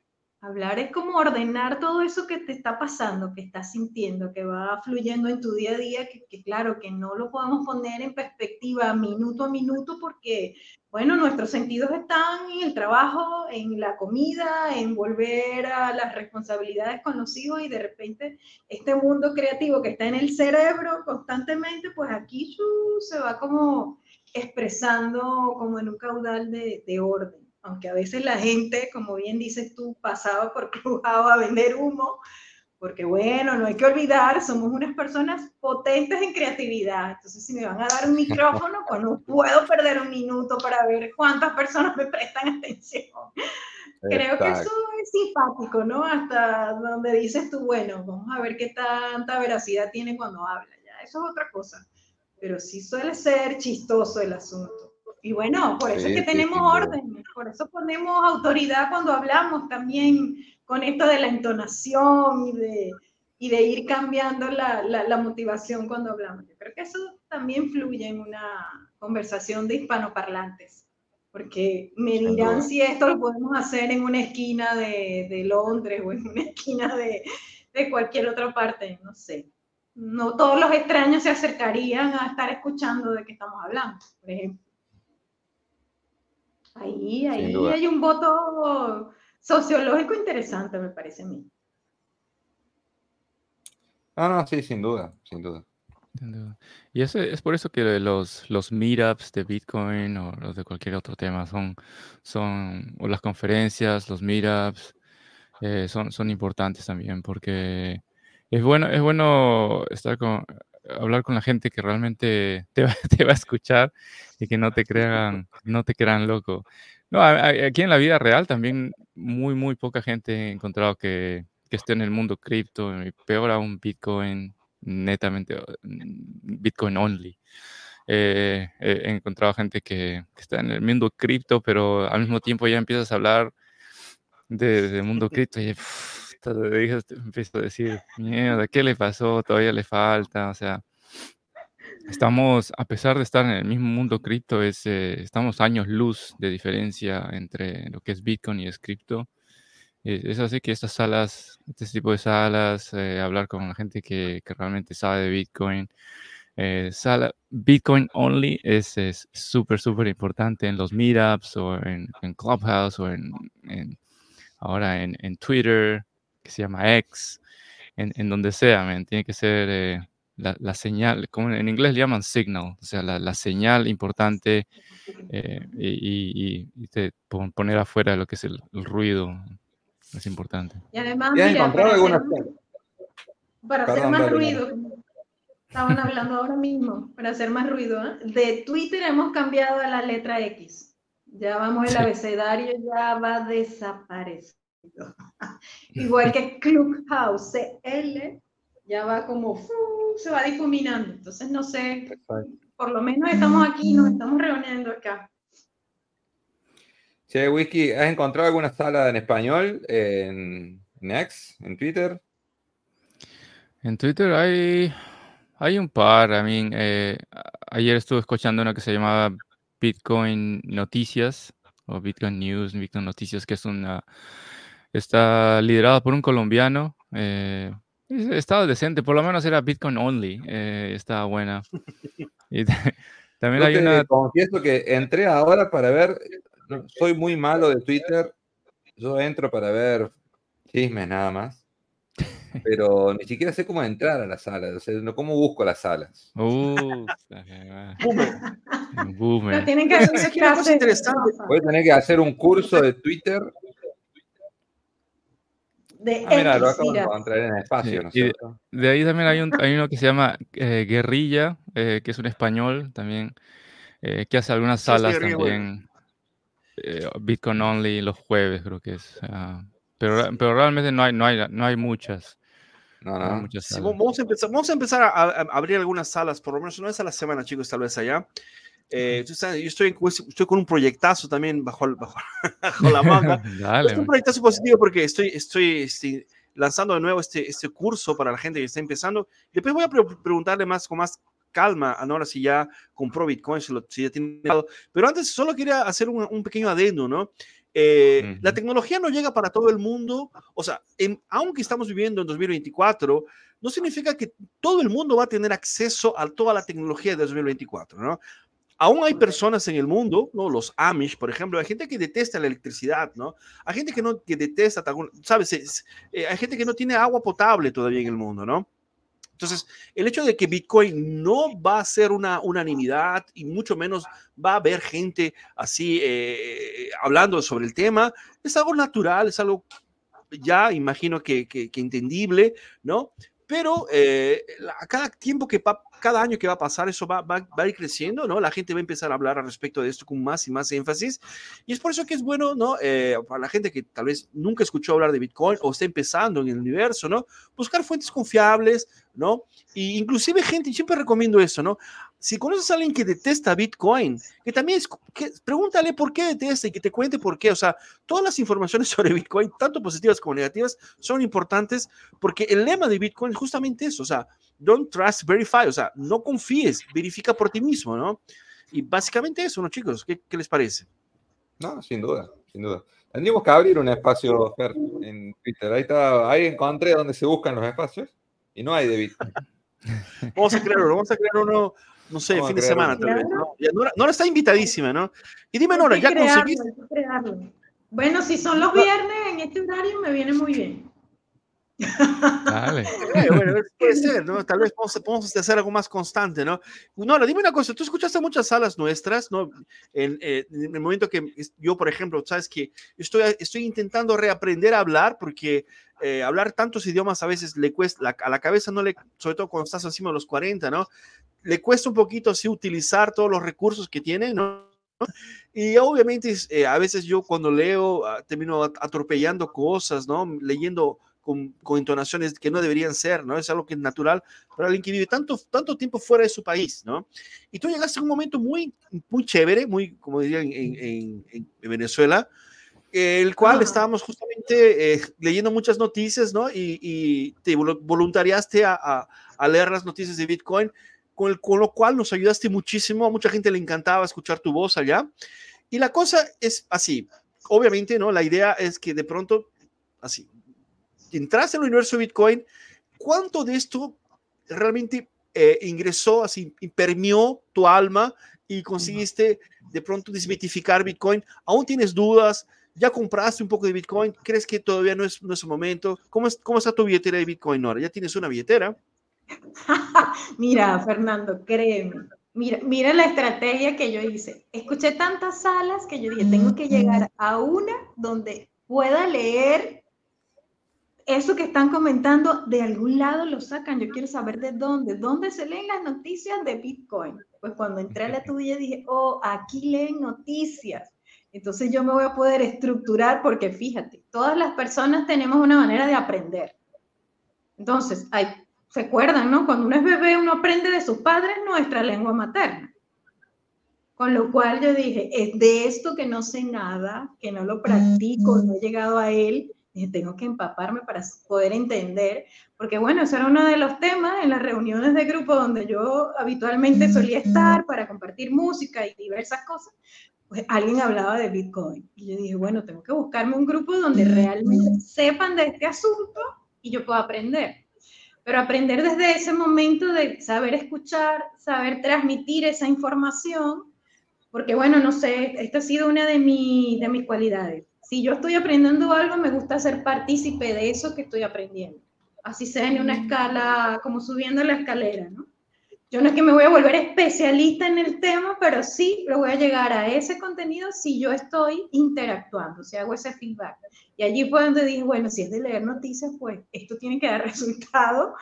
Hablar es como ordenar todo eso que te está pasando, que estás sintiendo, que va fluyendo en tu día a día, que, claro, que no lo podemos poner en perspectiva minuto a minuto porque, bueno, nuestros sentidos están en el trabajo, en la comida, en volver a las responsabilidades con los hijos y de repente este mundo creativo que está en el cerebro constantemente, pues aquí se va como expresando como en un caudal de orden aunque a veces la gente, como bien dices tú, pasaba por Clubhouse a vender humo, porque bueno, no hay que olvidar, somos unas personas potentes en creatividad, entonces si me van a dar un micrófono, pues no puedo perder un minuto para ver cuántas personas me prestan atención. Creo que eso es simpático, ¿no? Hasta donde dices tú, bueno, vamos a ver qué tanta veracidad tiene cuando habla, ya, eso es otra cosa, pero sí suele ser chistoso el asunto. Y bueno, por eso Sí, es que sí, tenemos duda. orden, por eso ponemos autoridad cuando hablamos también con esto de la entonación y de, y de ir cambiando la, la, la motivación cuando hablamos. Yo creo que eso también fluye en una conversación de hispanoparlantes, porque me dirán si esto lo podemos hacer en una esquina de, de Londres o en una esquina de, de cualquier otra parte, no sé. No todos los extraños se acercarían a estar escuchando de qué estamos hablando, por ejemplo. Ahí, ahí hay un voto sociológico interesante, me parece a mí. No, no, sí, sin duda, sin duda. Sin duda. Y eso es por eso que los, los meetups de Bitcoin o los de cualquier otro tema son, son o las conferencias, los meetups, eh, son, son importantes también porque es bueno, es bueno estar con, hablar con la gente que realmente te va, a escuchar y que no te crean, no te crean loco. No, aquí en la vida real también muy, muy poca gente he encontrado que, que esté en el mundo cripto, peor aún Bitcoin, netamente mm, Bitcoin only. Eh, he he encontrado gente que, está en el mundo cripto, pero al mismo tiempo ya empiezas a hablar de- del mundo cripto y te dejas- te empiezo a decir, mierda, ¿qué le pasó? Todavía le falta, o sea, estamos, a pesar de estar en el mismo mundo cripto, es, eh, estamos años luz de diferencia entre lo que es Bitcoin y es cripto. Es así que estas salas, este tipo de salas, eh, hablar con la gente que, que realmente sabe de Bitcoin, eh, sala, Bitcoin only es súper, súper importante en los meetups o en, en Clubhouse o en, en- ahora en, en Twitter, que se llama X, en, en donde sea, man, tiene que ser eh, la, la señal, como en inglés le llaman signal, o sea, la, la señal importante eh, y, y- te poner afuera lo que es el, el ruido es importante. Y además, ¿Ya has mira, encontrado para alguna hacer, para hacer Perdón, más dale, ruido, estaban hablando ahora mismo, para hacer más ruido, ¿eh? de Twitter hemos cambiado a la letra X. Ya vamos, el Sí. abecedario ya va desapareciendo. Igual que Clubhouse, CL, ya va como se va difuminando. Entonces, no sé, por lo menos estamos aquí, nos estamos reuniendo acá. Che, Whisky, ¿has encontrado alguna sala en español en Next, en Twitter? En Twitter hay, hay un par. I mean, eh, ayer estuve escuchando una que se llamaba Bitcoin Noticias o Bitcoin News, Bitcoin Noticias, que es una está liderada por un colombiano. Eh, estaba decente, por lo menos era Bitcoin only. Eh, estaba buena. Y también Yo hay te una. confieso que entré ahora para ver, no, soy muy malo de Twitter, yo entro para ver chismes nada más, pero ni siquiera sé cómo entrar a las salas, o sea, no cómo busco las salas. Uh, Boomer. No, boomer. tienen que hacer Aquí una cosa interesante. Voy a tener que hacer un curso de Twitter. De Ah, mira, lo acabo encontrar en el espacio, ¿no es Sí, y de- ahí también hay, un, hay uno que se llama eh, Guerrilla, eh, que es un español también, eh, que hace algunas salas también, eh, Bitcoin Only los jueves creo que es. ah, pero, pero realmente no hay, no hay, no hay muchas. No, no hay no. muchas Sí, vamos a empezar, vamos a, empezar a- a abrir algunas salas, por lo menos una vez a la semana, chicos, tal vez allá. Eh, yo estoy, estoy con un proyectazo también bajo, bajo, bajo la manga. Dale, es un proyectazo positivo porque estoy, estoy este, lanzando de nuevo este, este curso para la gente que está empezando. Después voy a pre- preguntarle más con más calma a Nora si ya compró Bitcoin, si, lo- si ya tiene. Pero antes solo quería hacer un, un pequeño adendo, ¿no? Eh, La Ujú. tecnología no llega para todo el mundo, o sea, en- aunque estamos viviendo en 2024, no significa que todo el mundo va a tener acceso a toda la tecnología de 2024, ¿no? Aún hay personas en el mundo, ¿no? Los Amish, por ejemplo, hay gente que detesta la electricidad, ¿no? Hay gente que no que detesta, ¿sabes? Es- eh, hay gente que no tiene agua potable todavía en el mundo, ¿no? Entonces, el hecho de que Bitcoin no va a ser una unanimidad y mucho menos va a haber gente así eh, hablando sobre el tema, es algo natural, es algo ya imagino que, que- que entendible, ¿no? Pero eh, la- cada tiempo que cada año que va a pasar, eso va, va- va a ir creciendo, ¿no? La gente va a empezar a hablar al respecto de esto con más y más énfasis. Y es por eso que es bueno, ¿no? Eh, para la gente que tal vez nunca escuchó hablar de Bitcoin o está empezando en el universo, ¿no? Buscar fuentes confiables, ¿no? Y inclusive gente, siempre recomiendo eso, ¿no? Si conoces a alguien que detesta Bitcoin, que también es, que, pregúntale por qué detesta y que te cuente por qué. O sea, todas las informaciones sobre Bitcoin, tanto positivas como negativas, son importantes porque el lema de Bitcoin es justamente eso, o sea, don't trust, verify, o sea, no confíes, verifica por ti mismo, ¿no? Y básicamente eso, ¿no, chicos? ¿Qué, qué les parece? No, sin duda, sin duda. Tendríamos que abrir un espacio, Fer, en Twitter. Ahí, está, ahí encontré donde se buscan los espacios y no hay de Bitcoin. Vamos a crear uno, vamos a crear uno, no sé, Vamos fin de semana tal vez, ¿no? Nora, Nora está invitadísima, ¿no? Y dime, Nora, ¿ya crearlo, conseguiste? Bueno, si son los viernes en este horario, me viene muy bien. Dale. Bueno, puede ser, ¿no? Tal vez podemos, podemos hacer algo más constante, ¿no? Nora, dime una cosa, tú escuchaste muchas salas nuestras, ¿no? En, eh, en el momento que yo, por ejemplo, sabes que estoy, estoy intentando reaprender a hablar porque eh, hablar tantos idiomas a veces le cuesta, la- a la cabeza no le, sobre todo cuando estás encima de los 40, ¿no? Le cuesta un poquito así utilizar todos los recursos que tiene, ¿no? Y obviamente eh, a veces yo cuando leo ah, termino at- atropellando cosas, ¿no? Leyendo con, con entonaciones que no deberían ser, ¿no? Es algo que es natural para alguien que vive tanto, tanto tiempo fuera de su país, ¿no? Y tú llegaste a un momento muy, muy chévere, muy, como dirían en, en- en Venezuela, el cual estábamos justamente eh, leyendo muchas noticias, ¿no? Y, y te volu- voluntariaste a, a- a leer las noticias de Bitcoin, con, el- con lo cual nos ayudaste muchísimo, a mucha gente le encantaba escuchar tu voz allá. Y la cosa es así, obviamente, ¿no? La idea es que de pronto, así, entraste en el universo de Bitcoin, ¿cuánto de esto realmente eh, ingresó, así, impermió tu alma y conseguiste de pronto desmitificar Bitcoin? ¿Aún tienes dudas? ¿Ya compraste un poco de Bitcoin? ¿Crees que todavía no es, el momento? ¿Cómo, es, ¿Cómo está tu billetera de Bitcoin ahora? ¿Ya tienes una billetera? Mira, Fernando, créeme. Mira, mira la estrategia que yo hice. Escuché tantas salas que yo dije, tengo que llegar a una donde pueda leer eso que están comentando, de algún lado lo sacan. Yo quiero saber de dónde, dónde se leen las noticias de Bitcoin. Pues cuando entré a la tuya dije, oh, aquí leen noticias. Entonces yo me voy a poder estructurar porque fíjate, todas las personas tenemos una manera de aprender. Entonces, hay se acuerdan, ¿no? Cuando uno es bebé, uno aprende de sus padres nuestra lengua materna. Con lo cual yo dije, es de esto que no sé nada, que no lo practico, no he llegado a él, tengo que empaparme para poder entender, porque bueno, ese era uno de los temas en las reuniones de grupo donde yo habitualmente solía estar para compartir música y diversas cosas, pues alguien hablaba de Bitcoin. Y yo dije, bueno, tengo que buscarme un grupo donde realmente sepan de este asunto y yo pueda aprender. Pero aprender desde ese momento de saber escuchar, saber transmitir esa información, porque bueno, no sé, esta ha sido una de, de mis cualidades si yo estoy aprendiendo algo, me gusta ser partícipe de eso que estoy aprendiendo. Así sea en una escala, como subiendo la escalera, ¿no? Yo no es que me voy a volver especialista en el tema, pero sí lo voy a llegar a ese contenido si yo estoy interactuando, si hago ese feedback. Y allí fue donde dije, bueno, si es de leer noticias, pues esto tiene que dar resultado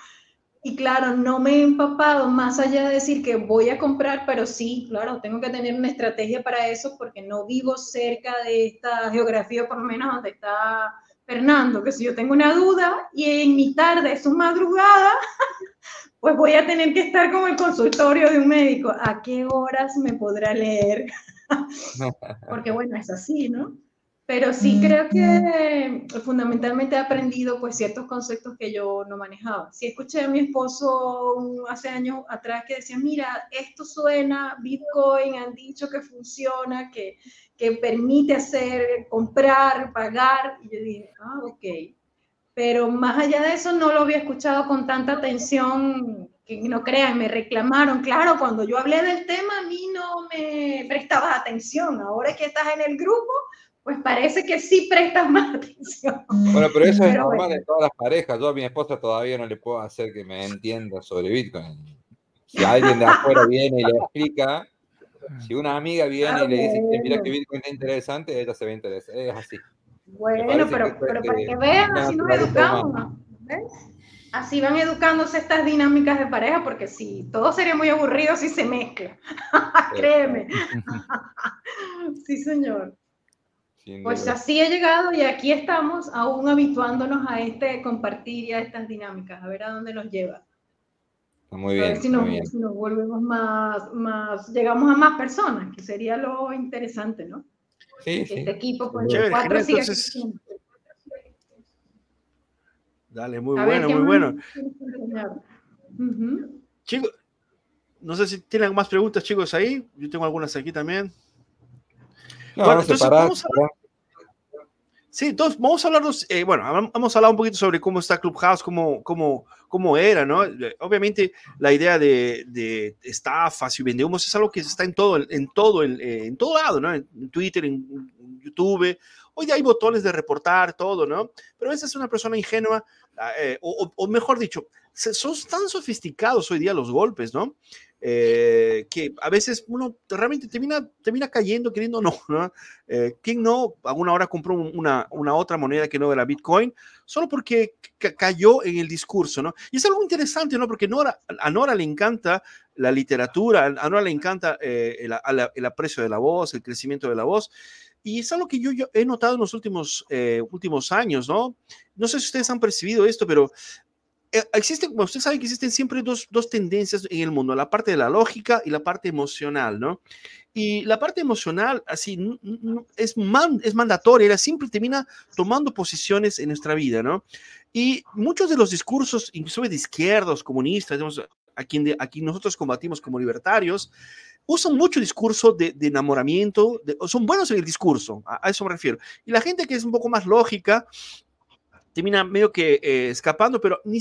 y claro, no me he empapado más allá de decir que voy a comprar, pero sí, claro, tengo que tener una estrategia para eso porque no vivo cerca de esta geografía, por lo menos donde está Fernando, que si yo tengo una duda y en mi tarde es su madrugada, pues voy a tener que estar como el consultorio de un médico. ¿A qué horas me podrá leer? porque bueno, es así, ¿no? Pero sí creo que fundamentalmente he aprendido pues ciertos conceptos que yo no manejaba. Sí escuché a mi esposo hace años atrás que decía, mira, esto suena, Bitcoin han dicho que funciona, que, que permite hacer, comprar, pagar. Y yo dije, ah, ok. Pero más allá de eso no lo había escuchado con tanta atención que no crean, me reclamaron. Claro, cuando yo hablé del tema a mí no me prestabas atención. Ahora que estás en el grupo, pues parece que sí prestas más atención. Bueno, pero eso es normal en todas las parejas. Yo a mi esposa todavía no le puedo hacer que me entienda sobre Bitcoin. Si alguien de afuera viene y le explica, si una amiga viene y le dice, mira que Bitcoin es interesante, ella se ve interesada. Es así. Bueno, pero, pero para que vean, así nos educamos. ¿ves? Así van educándose estas dinámicas de pareja, porque si todo sería muy aburrido si se mezcla. Créeme. sí, señor. Pues así he llegado y aquí estamos aún habituándonos a este compartir y a estas dinámicas, a ver a dónde nos lleva. Muy bien. A ver si nos, volvemos más, más, llegamos a más personas, que sería lo interesante, ¿no? Sí, sí. Este equipo, pues, cuatro Dale, muy bueno, muy bueno. Chicos, no sé si tienen más preguntas, chicos, ahí. Yo tengo algunas aquí también. No, bueno, entonces, vamos a Sí, entonces vamos a hablar, eh, bueno, vamos a hablar un poquito sobre cómo está Clubhouse, cómo, cómo, cómo era, ¿no? Eh, obviamente la idea de, de estafas y vendehumos es algo que está en todo, en todo, en, eh, en todo lado, ¿no? En Twitter, en YouTube. Hoy hay botones de reportar, todo, ¿no? Pero a veces es una persona ingenua, ah, o, o, mejor dicho, son tan sofisticados hoy día los golpes, ¿no? Eh, que a veces uno realmente termina, termina cayendo queriendo no, ¿no? Eh, ¿Quién no alguna hora compró una, una otra moneda que no era Bitcoin? Solo porque cayó en el discurso, ¿no? Y es algo interesante, ¿no? Porque Nora, a Nora le encanta la literatura, a Nora le encanta eh, el, el, aprecio de la voz, el crecimiento de la voz. Y es algo que yo, yo he notado en los últimos, últimos años, ¿no? No sé si ustedes han percibido esto, pero eh, existen, usted sabe que existen siempre dos, dos, tendencias en el mundo, la parte de la lógica y la parte emocional, ¿no? Y la parte emocional, así, es, man, es mandatoria, ella siempre termina tomando posiciones en nuestra vida, ¿no? Y muchos de los discursos, incluso de izquierdos, comunistas, digamos, a quien, aquí nosotros combatimos como libertarios, usan mucho discurso de, de enamoramiento, son buenos en el discurso, a, a, eso me refiero. Y la gente que es un poco más lógica, termina medio que eh, escapando, pero ni,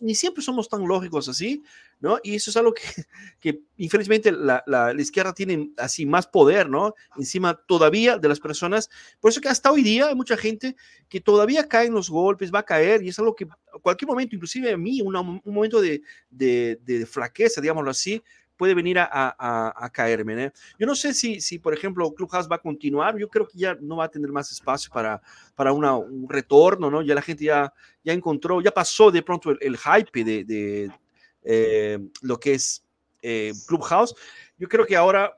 ni, siempre somos tan lógicos así, ¿no? Y eso es algo que, que infelizmente la, la, izquierda tiene así más poder, ¿no? Encima todavía de las personas. Por eso que hasta hoy día hay mucha gente que todavía cae en los golpes, va a caer, y es algo que cualquier momento, inclusive a mí, una, un momento de, de, de flaqueza, digámoslo así, puede venir a, caerme. Yo no sé si, por ejemplo, Clubhouse va a continuar. Yo creo que ya no va a tener más espacio para, para un retorno, ¿no? Ya la gente ya, ya encontró, ya pasó de pronto el, hype de, de eh, lo que es eh, Clubhouse. Yo creo que ahora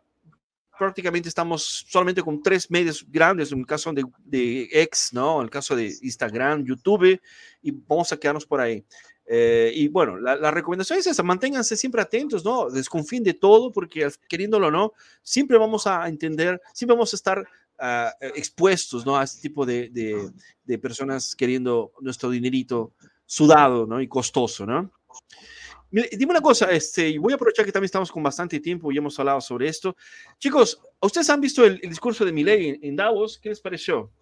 prácticamente estamos solamente con tres medios grandes, en el caso de, de X, ¿no? En el caso de Instagram, YouTube, y vamos a quedarnos por ahí. Eh, y bueno, la, la, recomendación es esa, manténganse siempre atentos, ¿no? Desconfíen de todo porque queriéndolo o no, siempre vamos a entender, siempre vamos a estar uh, expuestos, ¿no? A este tipo de, de, de, personas queriendo nuestro dinerito sudado, ¿no? Y costoso, ¿no? Dime una cosa, este, voy a aprovechar que también estamos con bastante tiempo y hemos hablado sobre esto. Chicos, ¿ustedes han visto el, el discurso de Milei en, en Davos? ¿Qué les pareció?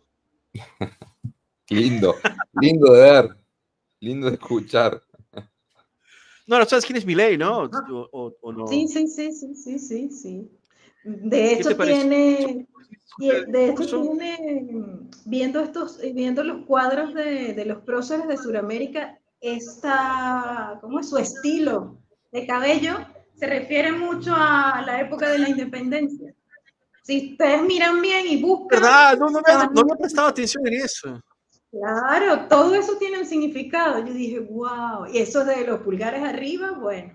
lindo, lindo de ver. Lindo de escuchar. No, no sabes quién es Milei, ¿no? O, o, o no? Sí, sí, sí, sí, sí, sí, sí. De hecho tiene, de hecho tiene, viendo estos, viendo los cuadros de, de los próceres de Sudamérica, esta, ¿cómo es su estilo de cabello? Se refiere mucho a la época de la independencia. Si ustedes miran bien y buscan... ¿Verdad? No, no, no, no había prestado atención en eso. Claro, todo eso tiene un significado. Yo dije, wow, y eso de los pulgares arriba, bueno,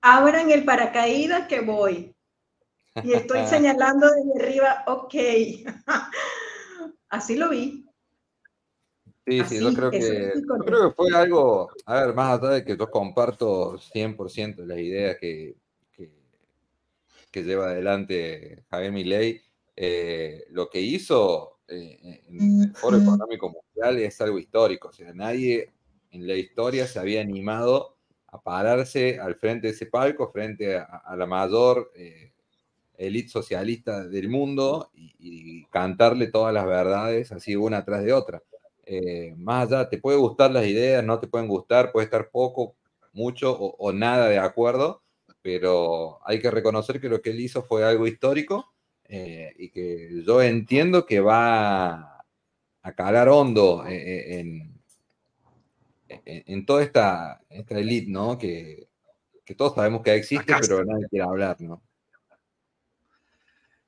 abran el paracaídas que voy. Y estoy señalando desde arriba, ok. Así lo vi. Sí, sí, yo creo, que, yo creo que fue algo, a ver, más allá de que yo comparto 100% las ideas que, que, que, lleva adelante Javier Milei, eh, lo que hizo eh, en el Foro Económico Mundial es algo histórico. O sea, nadie en la historia se había animado a pararse al frente de ese palco, frente a, a la mayor eh, élite socialista del mundo y, y, cantarle todas las verdades así una tras de otra. Eh, más allá, te puede gustar las ideas, no te pueden gustar, puede estar poco, mucho o, o nada de acuerdo, pero hay que reconocer que lo que él hizo fue algo histórico eh, y que yo entiendo que va a calar hondo eh, en, en, en toda esta, esta elite, ¿no? Que, que, todos sabemos que existe, Acá pero nadie quiere hablar, ¿no?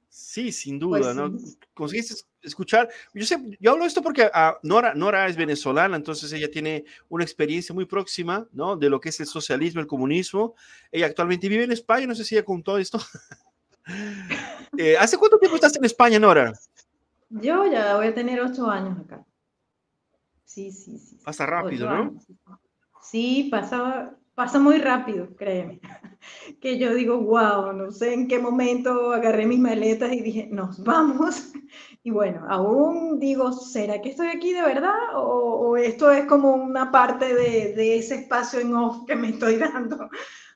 Sí, sin duda, pues, ¿no? Sí. Conseguiste escuchar. Yo sé, yo hablo esto porque uh, Nora, Nora es venezolana, entonces ella tiene una experiencia muy próxima, ¿no? De lo que es el socialismo, el comunismo. Ella actualmente vive en España, no sé si ella contó esto. Eh, ¿Hace cuánto tiempo estás en España, Nora? Yo ya voy a tener ocho años acá. Sí, sí, sí. Pasa rápido, ¿no? Años. Sí, pasa, pasa muy rápido, créeme. Que yo digo, wow, no sé en qué momento agarré mis maletas y dije, nos vamos. Y bueno, aún digo, ¿será que estoy aquí de verdad? ¿O, o esto es como una parte de, de ese espacio en off que me estoy dando?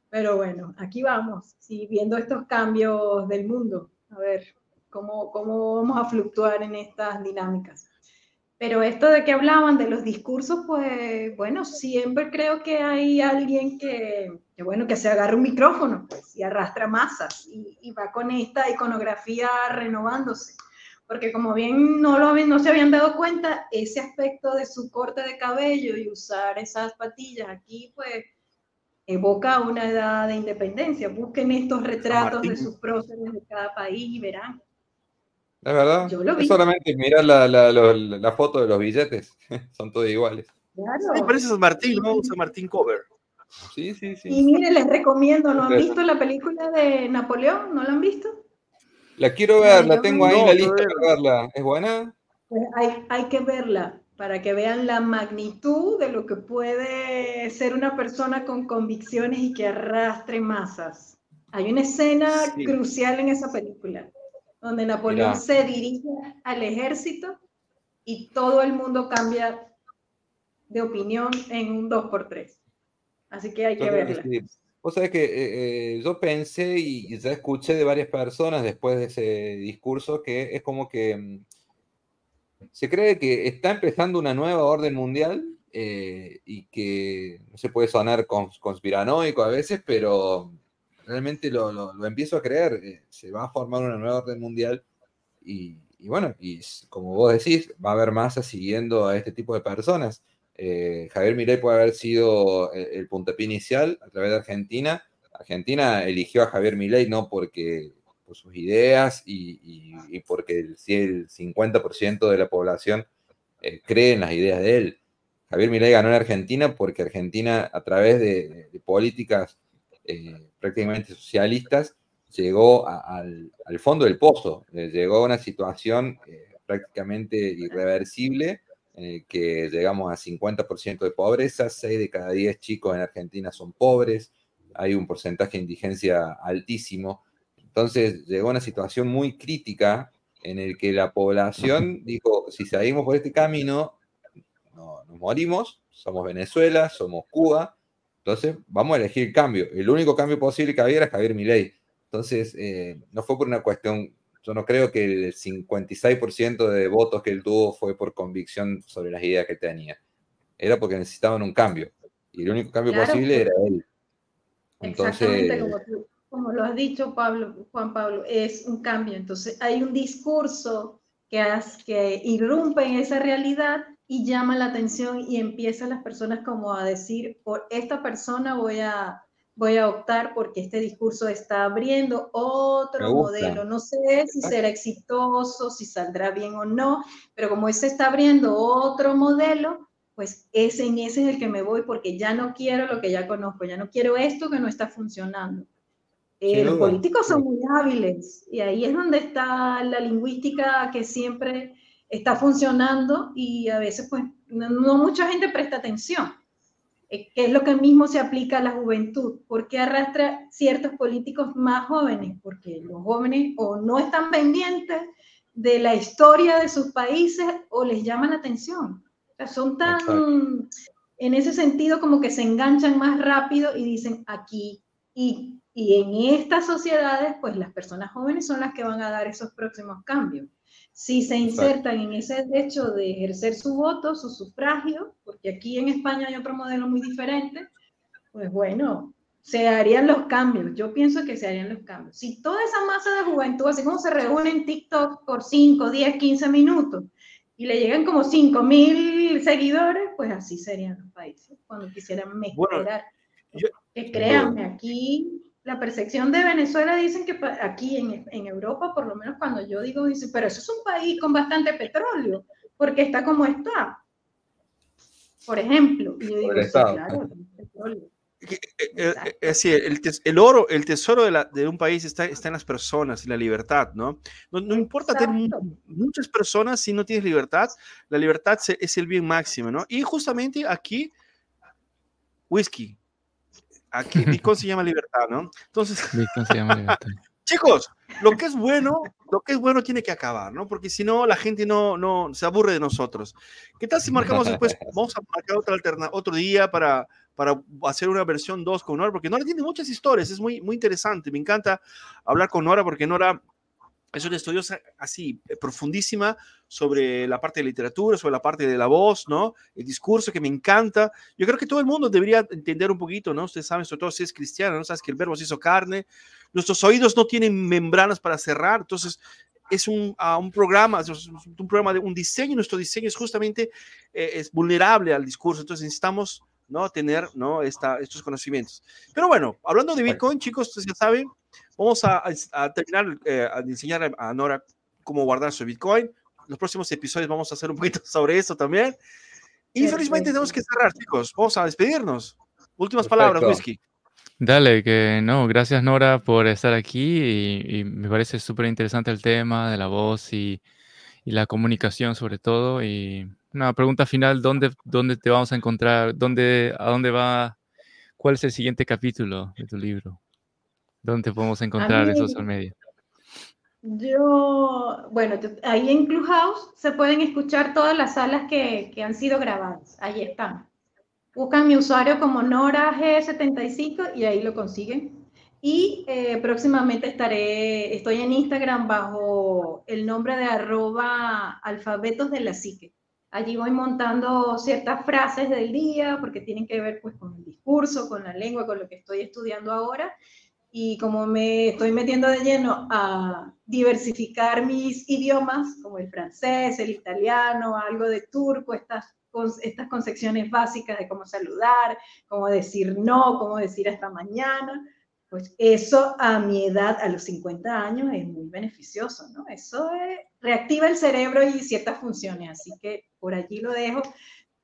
Pero bueno, aquí vamos, sí, viendo estos cambios del mundo, a ver cómo, cómo vamos a fluctuar en estas dinámicas. Pero esto de que hablaban de los discursos, pues bueno, siempre creo que hay alguien que, bueno, que se agarra un micrófono pues, y arrastra masas y, y, va con esta iconografía renovándose. Porque como bien no, lo, no se habían dado cuenta, ese aspecto de su corte de cabello y usar esas patillas aquí, pues evoca una edad de independencia. Busquen estos retratos de sus próceres de cada país y verán. Es verdad. Yo lo vi. Es solamente mirar la, la, la, la, foto de los billetes. Son todos iguales. Claro. Sí, parece San Martín, ¿no? San Martín Cover. Sí, sí, sí. Y mire, les recomiendo, ¿no han visto la película de Napoleón? ¿No la han visto? La quiero ver, la tengo ahí en la lista para verla. ¿Es buena? Pues hay, hay que verla para que vean la magnitud de lo que puede ser una persona con convicciones y que arrastre masas. Hay una escena sí. crucial en esa película, donde Napoleón Mira. se dirige al ejército y todo el mundo cambia de opinión en un 2x3. Así que hay que verla. O sea que eh, eh, yo pensé y ya escuché de varias personas después de ese discurso que es como que mm, se cree que está empezando una nueva orden mundial eh, y que no se puede sonar cons conspiranoico a veces, pero realmente lo, lo, lo empiezo a creer. Eh, se va a formar una nueva orden mundial y, y, bueno, y como vos decís, va a haber masas siguiendo a este tipo de personas. Eh, Javier Milei puede haber sido el, el puntapié inicial a través de Argentina. Argentina eligió a Javier Milei no porque por sus ideas y, y, y porque el, el 50% de la población eh, cree en las ideas de él. Javier Milei ganó en Argentina porque Argentina, a través de, políticas eh, prácticamente socialistas, llegó al, fondo del pozo, eh, llegó a una situación prácticamente irreversible en que llegamos a 50% de pobreza, 6 de cada 10 chicos en Argentina son pobres, hay un porcentaje de indigencia altísimo. Entonces llegó a una situación muy crítica en el que la población dijo, si seguimos por este camino, no, nos morimos, somos Venezuela, somos Cuba, entonces vamos a elegir cambio. El único cambio posible que había era Javier Milei. Entonces, eh, no fue por una cuestión, yo no creo que el 56% de votos que él tuvo fue por convicción sobre las ideas que tenía. Era porque necesitaban un cambio. Y el único cambio posible era él. Entonces, como, lo has dicho, Pablo, Juan Pablo, es un cambio. Entonces, hay un discurso que, que irrumpe en esa realidad y llama la atención y empiezan las personas como a decir, por esta persona voy a, voy a optar porque este discurso está abriendo otro modelo. No sé si será exitoso, si saldrá bien o no, pero como ese está abriendo otro modelo, pues ese en ese es el que me voy porque ya no quiero lo que ya conozco, ya no quiero esto que no está funcionando. Eh, los políticos son muy hábiles y ahí es donde está la lingüística que siempre está funcionando y a veces pues no, mucha gente presta atención, eh, que es lo que mismo se aplica a la juventud. ¿Por qué arrastra ciertos políticos más jóvenes? Porque los jóvenes o no están pendientes de la historia de sus países o les llaman la atención. O sea, son tan, en ese sentido, como que se enganchan más rápido y dicen aquí. Y, y en estas sociedades, pues las personas jóvenes son las que van a dar esos próximos cambios si se insertan en ese derecho de ejercer su voto, su sufragio, porque aquí en España hay otro modelo muy diferente, pues bueno, se harían los cambios. Yo pienso que se harían los cambios. Si toda esa masa de juventud, así como se reúne en TikTok por 5, 10, 15 minutos y le llegan como 5 mil seguidores, pues así serían los países cuando quisieran mejorar. créanme, aquí la percepción de Venezuela dicen que aquí en, en, Europa, por lo menos cuando yo digo, dicen, pero eso es un país con bastante petróleo, porque está como está. Por ejemplo, yo digo, sí, claro, petróleo. Es decir, el, el, oro, el tesoro de, la, de, un país está, está en las personas, en la libertad, ¿no? No, no importa tener muchas personas si no tienes libertad, la libertad es el bien máximo, ¿no? Y justamente aquí, whisky, Aquí Bitcoin se llama libertad, ¿no? Entonces, Bitcoin se llama libertad. chicos, lo que es bueno, lo que es bueno tiene que acabar, ¿no? Porque si no, la gente no, no se aburre de nosotros. ¿Qué tal si marcamos después? Vamos a marcar otra alterna, otro día para, para hacer una versión 2 con Nora, porque Nora tiene muchas historias, es muy, muy interesante. Me encanta hablar con Nora porque Nora es una estudiosa así eh, profundísima sobre la parte de literatura, sobre la parte de la voz, ¿no? El discurso que me encanta. Yo creo que todo el mundo debería entender un poquito, ¿no? Ustedes saben, sobre todo si es cristiano, ¿no? Sabes que el verbo se hizo carne. Nuestros oídos no tienen membranas para cerrar, entonces es un, un programa, es un programa de un diseño. Nuestro diseño es justamente eh, es vulnerable al discurso, entonces necesitamos ¿no? tener ¿no? Esta, estos conocimientos. Pero bueno, hablando de Bitcoin, chicos, ustedes ya saben, vamos a, terminar eh, a enseñar a Nora cómo guardar su Bitcoin. Los próximos episodios vamos a hacer un poquito sobre eso también. Y felizmente tenemos que cerrar, chicos. Vamos a despedirnos. Últimas palabras, Whisky. Dale, que no, gracias Nora por estar aquí y, me parece súper interesante el tema de la voz y, y, la comunicación sobre todo. Y una pregunta final, ¿dónde, dónde te vamos a encontrar? ¿Dónde, ¿A dónde va? ¿Cuál es el siguiente capítulo de tu libro? ¿Dónde podemos encontrar esos social media? Yo, bueno, ahí en Clubhouse se pueden escuchar todas las salas que, que han sido grabadas. Ahí están. Buscan mi usuario como Nora G75 y ahí lo consiguen. Y eh, próximamente estaré, estoy en Instagram bajo el nombre de arroba alfabetos de la psique. Allí voy montando ciertas frases del día porque tienen que ver pues con el discurso, con la lengua, con lo que estoy estudiando ahora y como me estoy metiendo de lleno a diversificar mis idiomas, como el francés, el italiano, algo de turco, estas, estas concepciones básicas de cómo saludar, cómo decir no, cómo decir hasta mañana, pues eso a mi edad, a los 50 años, es muy beneficioso, ¿no? Eso reactiva el cerebro y ciertas funciones, así que por allí lo dejo.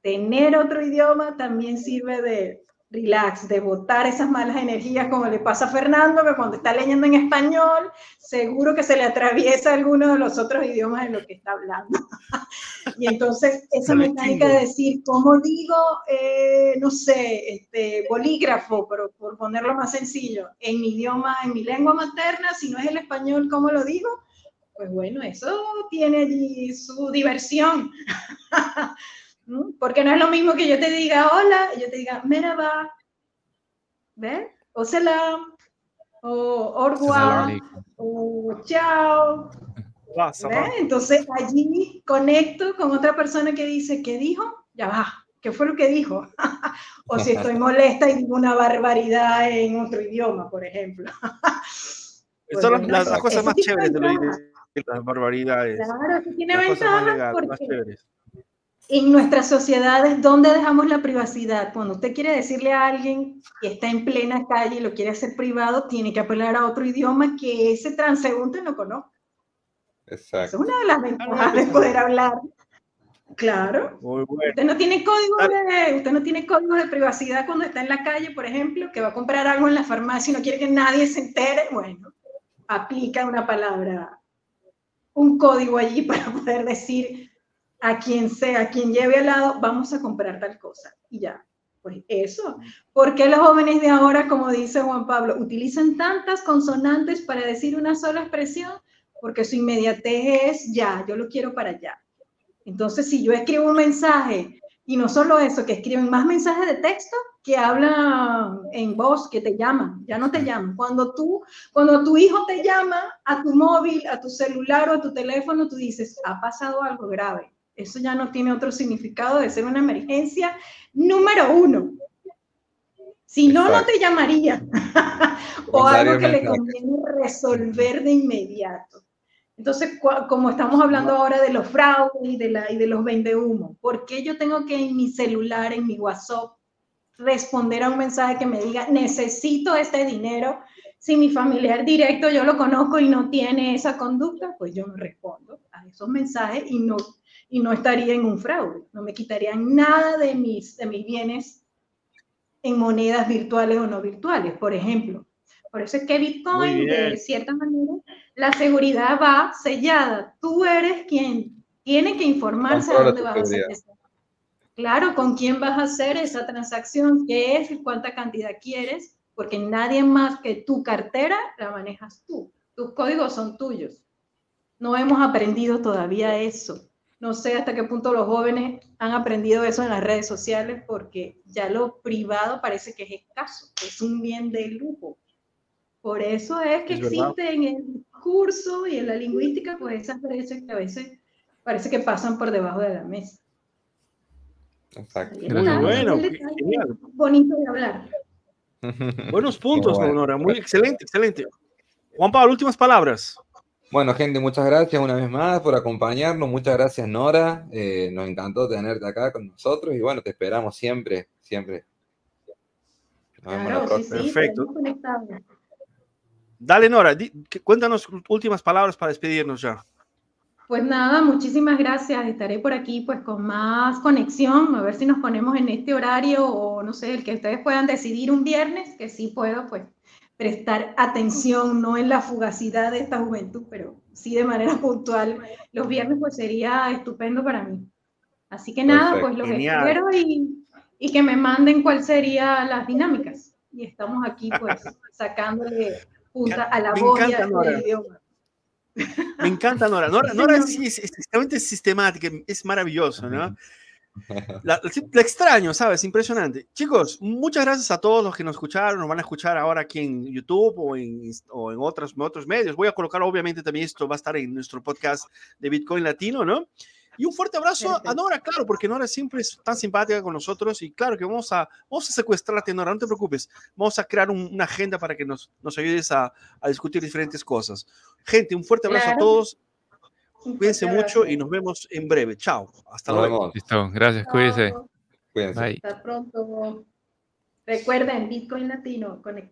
Tener otro idioma también sirve de relax, de botar esas malas energías, como le pasa a Fernando, que cuando está leyendo en español, seguro que se le atraviesa alguno de los otros idiomas en lo que está hablando. y entonces, esa mecánica de decir, ¿cómo digo, eh, no sé, este, bolígrafo, pero por ponerlo más sencillo, en mi idioma, en mi lengua materna, si no es el español, ¿cómo lo digo? Pues bueno, eso tiene allí su diversión. Porque no es lo mismo que yo te diga hola y yo te diga merhaba, ¿ves? O salam, o orgua, o chao. Entonces allí conecto con otra persona que dice, ¿qué dijo? Ya va, ¿qué fue lo que dijo? o si estoy molesta y digo una barbaridad en otro idioma, por ejemplo. Son las, cosas más chéveres de, las barbaridades. Claro, que tiene ventajas porque en nuestras sociedades, ¿dónde dejamos la privacidad? Cuando usted quiere decirle a alguien que está en plena calle y lo quiere hacer privado, tiene que apelar a otro idioma que ese transeúnte no conozca. Exacto. Es una de las ventajas de poder hablar. Claro. Usted no tiene código de, usted no tiene código de privacidad cuando está en la calle, por ejemplo, que va a comprar algo en la farmacia y no quiere que nadie se entere. Bueno, aplica una palabra, un código allí para poder decir a quien sea, a quien lleve al lado, vamos a comprar tal cosa. Y ya, pues eso. ¿Por qué los jóvenes de ahora, como dice Juan Pablo, utilizan tantas consonantes para decir una sola expresión? Porque su inmediatez es ya, yo lo quiero para allá. Entonces, si yo escribo un mensaje, y no solo eso, que escriben más mensajes de texto que hablan en voz, que te llaman, ya no te llaman. Cuando tú, cuando tu hijo te llama a tu móvil, a tu celular o a tu teléfono, tú dices, ha pasado algo grave eso ya no tiene otro significado de ser una emergencia número uno. Si no, no te llamaría. o algo que le conviene resolver de inmediato. Entonces, como estamos hablando ahora de los fraudes y de, la, y de los vendehumos, ¿por qué yo tengo que en mi celular, en mi WhatsApp, responder a un mensaje que me diga, necesito este dinero? Si mi familiar directo yo lo conozco y no tiene esa conducta, pues yo no respondo a esos mensajes y no y no estaría en un fraude, no me quitarían nada de mis, de mis bienes en monedas virtuales o no virtuales, por ejemplo. Por eso es que Bitcoin, de cierta manera, la seguridad va sellada. Tú eres quien tiene que informarse a dónde vas a hacer eso. Claro, con quién vas a hacer esa transacción, qué es y cuánta cantidad quieres, porque nadie más que tu cartera la manejas tú. Tus códigos son tuyos. No hemos aprendido todavía eso. No sé hasta qué punto los jóvenes han aprendido eso en las redes sociales porque ya lo privado parece que es escaso, es un bien de lujo. Por eso es que existe en el curso y en la lingüística pues esas brechas que a veces parece que pasan por debajo de la mesa. Exacto. bueno, bonito de hablar. Buenos puntos, Nora. Muy excelente, excelente. Juan Pablo, últimas palabras. Bueno, gente, muchas gracias una vez más por acompañarnos. Muchas gracias, Nora. Eh, nos encantó tenerte acá con nosotros y bueno, te esperamos siempre, siempre. Perfecto. Dale, Nora, cuéntanos últimas palabras para despedirnos ya. Pues nada, muchísimas gracias. Estaré por aquí pues con más conexión, a ver si nos ponemos en este horario o no sé, el que ustedes puedan decidir un viernes, que sí puedo, pues prestar atención, no en la fugacidad de esta juventud, pero sí de manera puntual. Los viernes pues sería estupendo para mí. Así que nada, pues los espero y, y, que me manden cuáles serían las dinámicas. Y estamos aquí pues sacándole punta a la boya del idioma. Me encanta Nora. Nora, Nora es, es, extremadamente sistemática, es maravilloso, ¿no? La, extraño, ¿sabes? Impresionante. Chicos, muchas gracias a todos los que nos escucharon, nos van a escuchar ahora aquí en YouTube o en, o en otros, otros medios. Voy a colocar, obviamente, también esto va a estar en nuestro podcast de Bitcoin Latino, ¿no? Y un fuerte abrazo a Nora, claro, porque Nora siempre es tan simpática con nosotros y claro que vamos a, vamos a secuestrarte, Nora, no te preocupes. Vamos a crear una agenda para que nos, nos ayudes a, a, discutir diferentes cosas. Gente, un fuerte abrazo a todos. Cuídense mucho y nos vemos en breve. Chao. Hasta luego. Listo. Gracias. Cuídense. Hasta pronto. Recuerden, Bitcoin Latino, conectar.